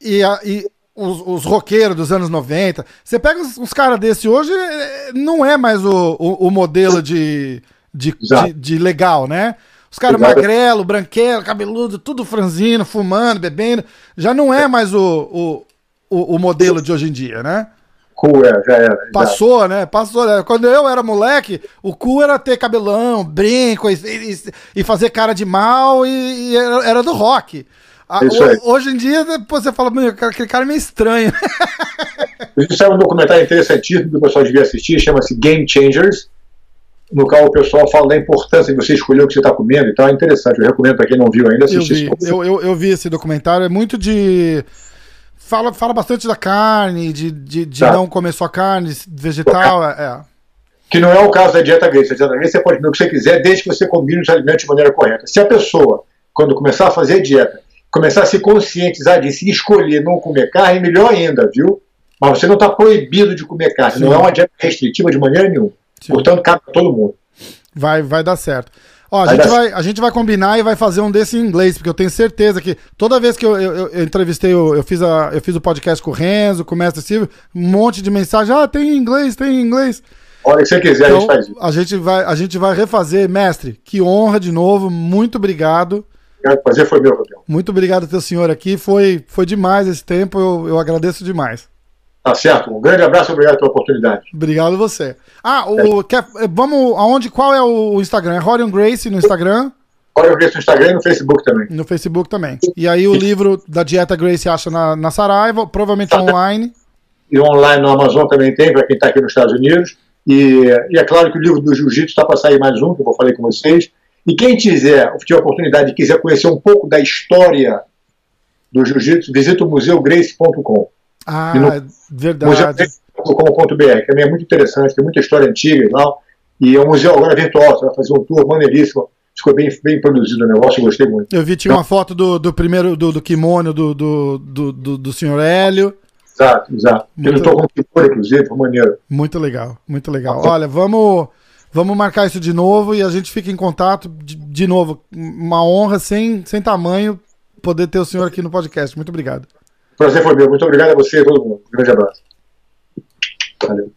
e, a, e os, os roqueiros dos anos 90. Você pega os, os caras desse hoje, é, não é mais o, o, o modelo de, de, de, de, legal, né? Os caras magrelo, branquelo, cabeludo, tudo franzino, fumando, bebendo. Já não é mais o, o, o modelo de hoje em dia, né? Cool, é, já era. Já. Passou, né? Passou. Né? Quando eu era moleque, o cool era ter cabelão, brinco e, e, e fazer cara de mal e, e era, era, do rock. A, o, hoje em dia, você fala, meu, aquele cara é meio estranho. Isso é um documentário interessantíssimo que o pessoal devia assistir, chama-se Game Changers, no qual o pessoal fala da importância de você escolher o que você está comendo, então é interessante. Eu recomendo para quem não viu ainda assistir. Eu vi, eu, eu, eu vi esse documentário, é muito de fala, fala bastante da carne, de, de, de tá. não comer só carne, vegetal. É, é. Que não é o caso da dieta Grace. A dieta Grace você pode comer o que você quiser, desde que você combine os alimentos de maneira correta. Se a pessoa, quando começar a fazer dieta, começar a se conscientizar disso e escolher não comer carne, melhor ainda, viu? Mas você não está proibido de comer carne. Sim. Não é uma dieta restritiva de maneira nenhuma. Sim. Portanto, cabe a todo mundo. Vai, vai dar certo. Ó, a, gente vai, a gente vai combinar e vai fazer um desse em inglês, porque eu tenho certeza que toda vez que eu, eu, eu entrevistei, eu, eu, fiz a, eu fiz o podcast com o Renzo, com o Mestre Silvio, um monte de mensagem, ah, tem em inglês, tem em inglês. Olha, que você quiser, então, a gente faz isso. A gente, vai, a gente vai refazer. Mestre, que honra de novo, muito obrigado. O prazer foi meu, Gabriel. Muito obrigado ter o senhor aqui, foi, foi demais esse tempo, eu, eu agradeço demais. Tá certo. Um grande abraço, obrigado pela oportunidade. Obrigado você. Ah, o, é. quer, vamos aonde? Qual é o Instagram? É Rorion Grace no Instagram? Rorion Grace no Instagram e no Facebook também. No Facebook também. E aí o livro da Dieta Grace acha na, na Saraiva, provavelmente tá. online. E online no Amazon também tem, para quem está aqui nos Estados Unidos. E, e, é claro que o livro do Jiu-Jitsu está para sair mais um, que eu vou falar com vocês. E quem quiser, tiver a oportunidade e quiser conhecer um pouco da história do Jiu-Jitsu, visita o museugrace.com. Ah, no, verdade. Museu.com.br, que também é muito interessante, tem muita história antiga e tal. E é um museu agora virtual, você vai fazer um tour maneiríssimo. Ficou bem, bem produzido o negócio, eu gostei muito. Eu vi, tinha uma foto do, do primeiro, do, do kimono do, do, do, do, senhor Hélio. Exato, exato. Muito... Ele com kimono, inclusive, foi maneiro. Muito legal, muito legal. Olha, vamos, vamos marcar isso de novo e a gente fica em contato de, de novo. Uma honra sem, sem tamanho poder ter o senhor aqui no podcast. Muito obrigado. Prazer foi meu. Muito obrigado a você e a todo mundo. Um grande abraço. Valeu.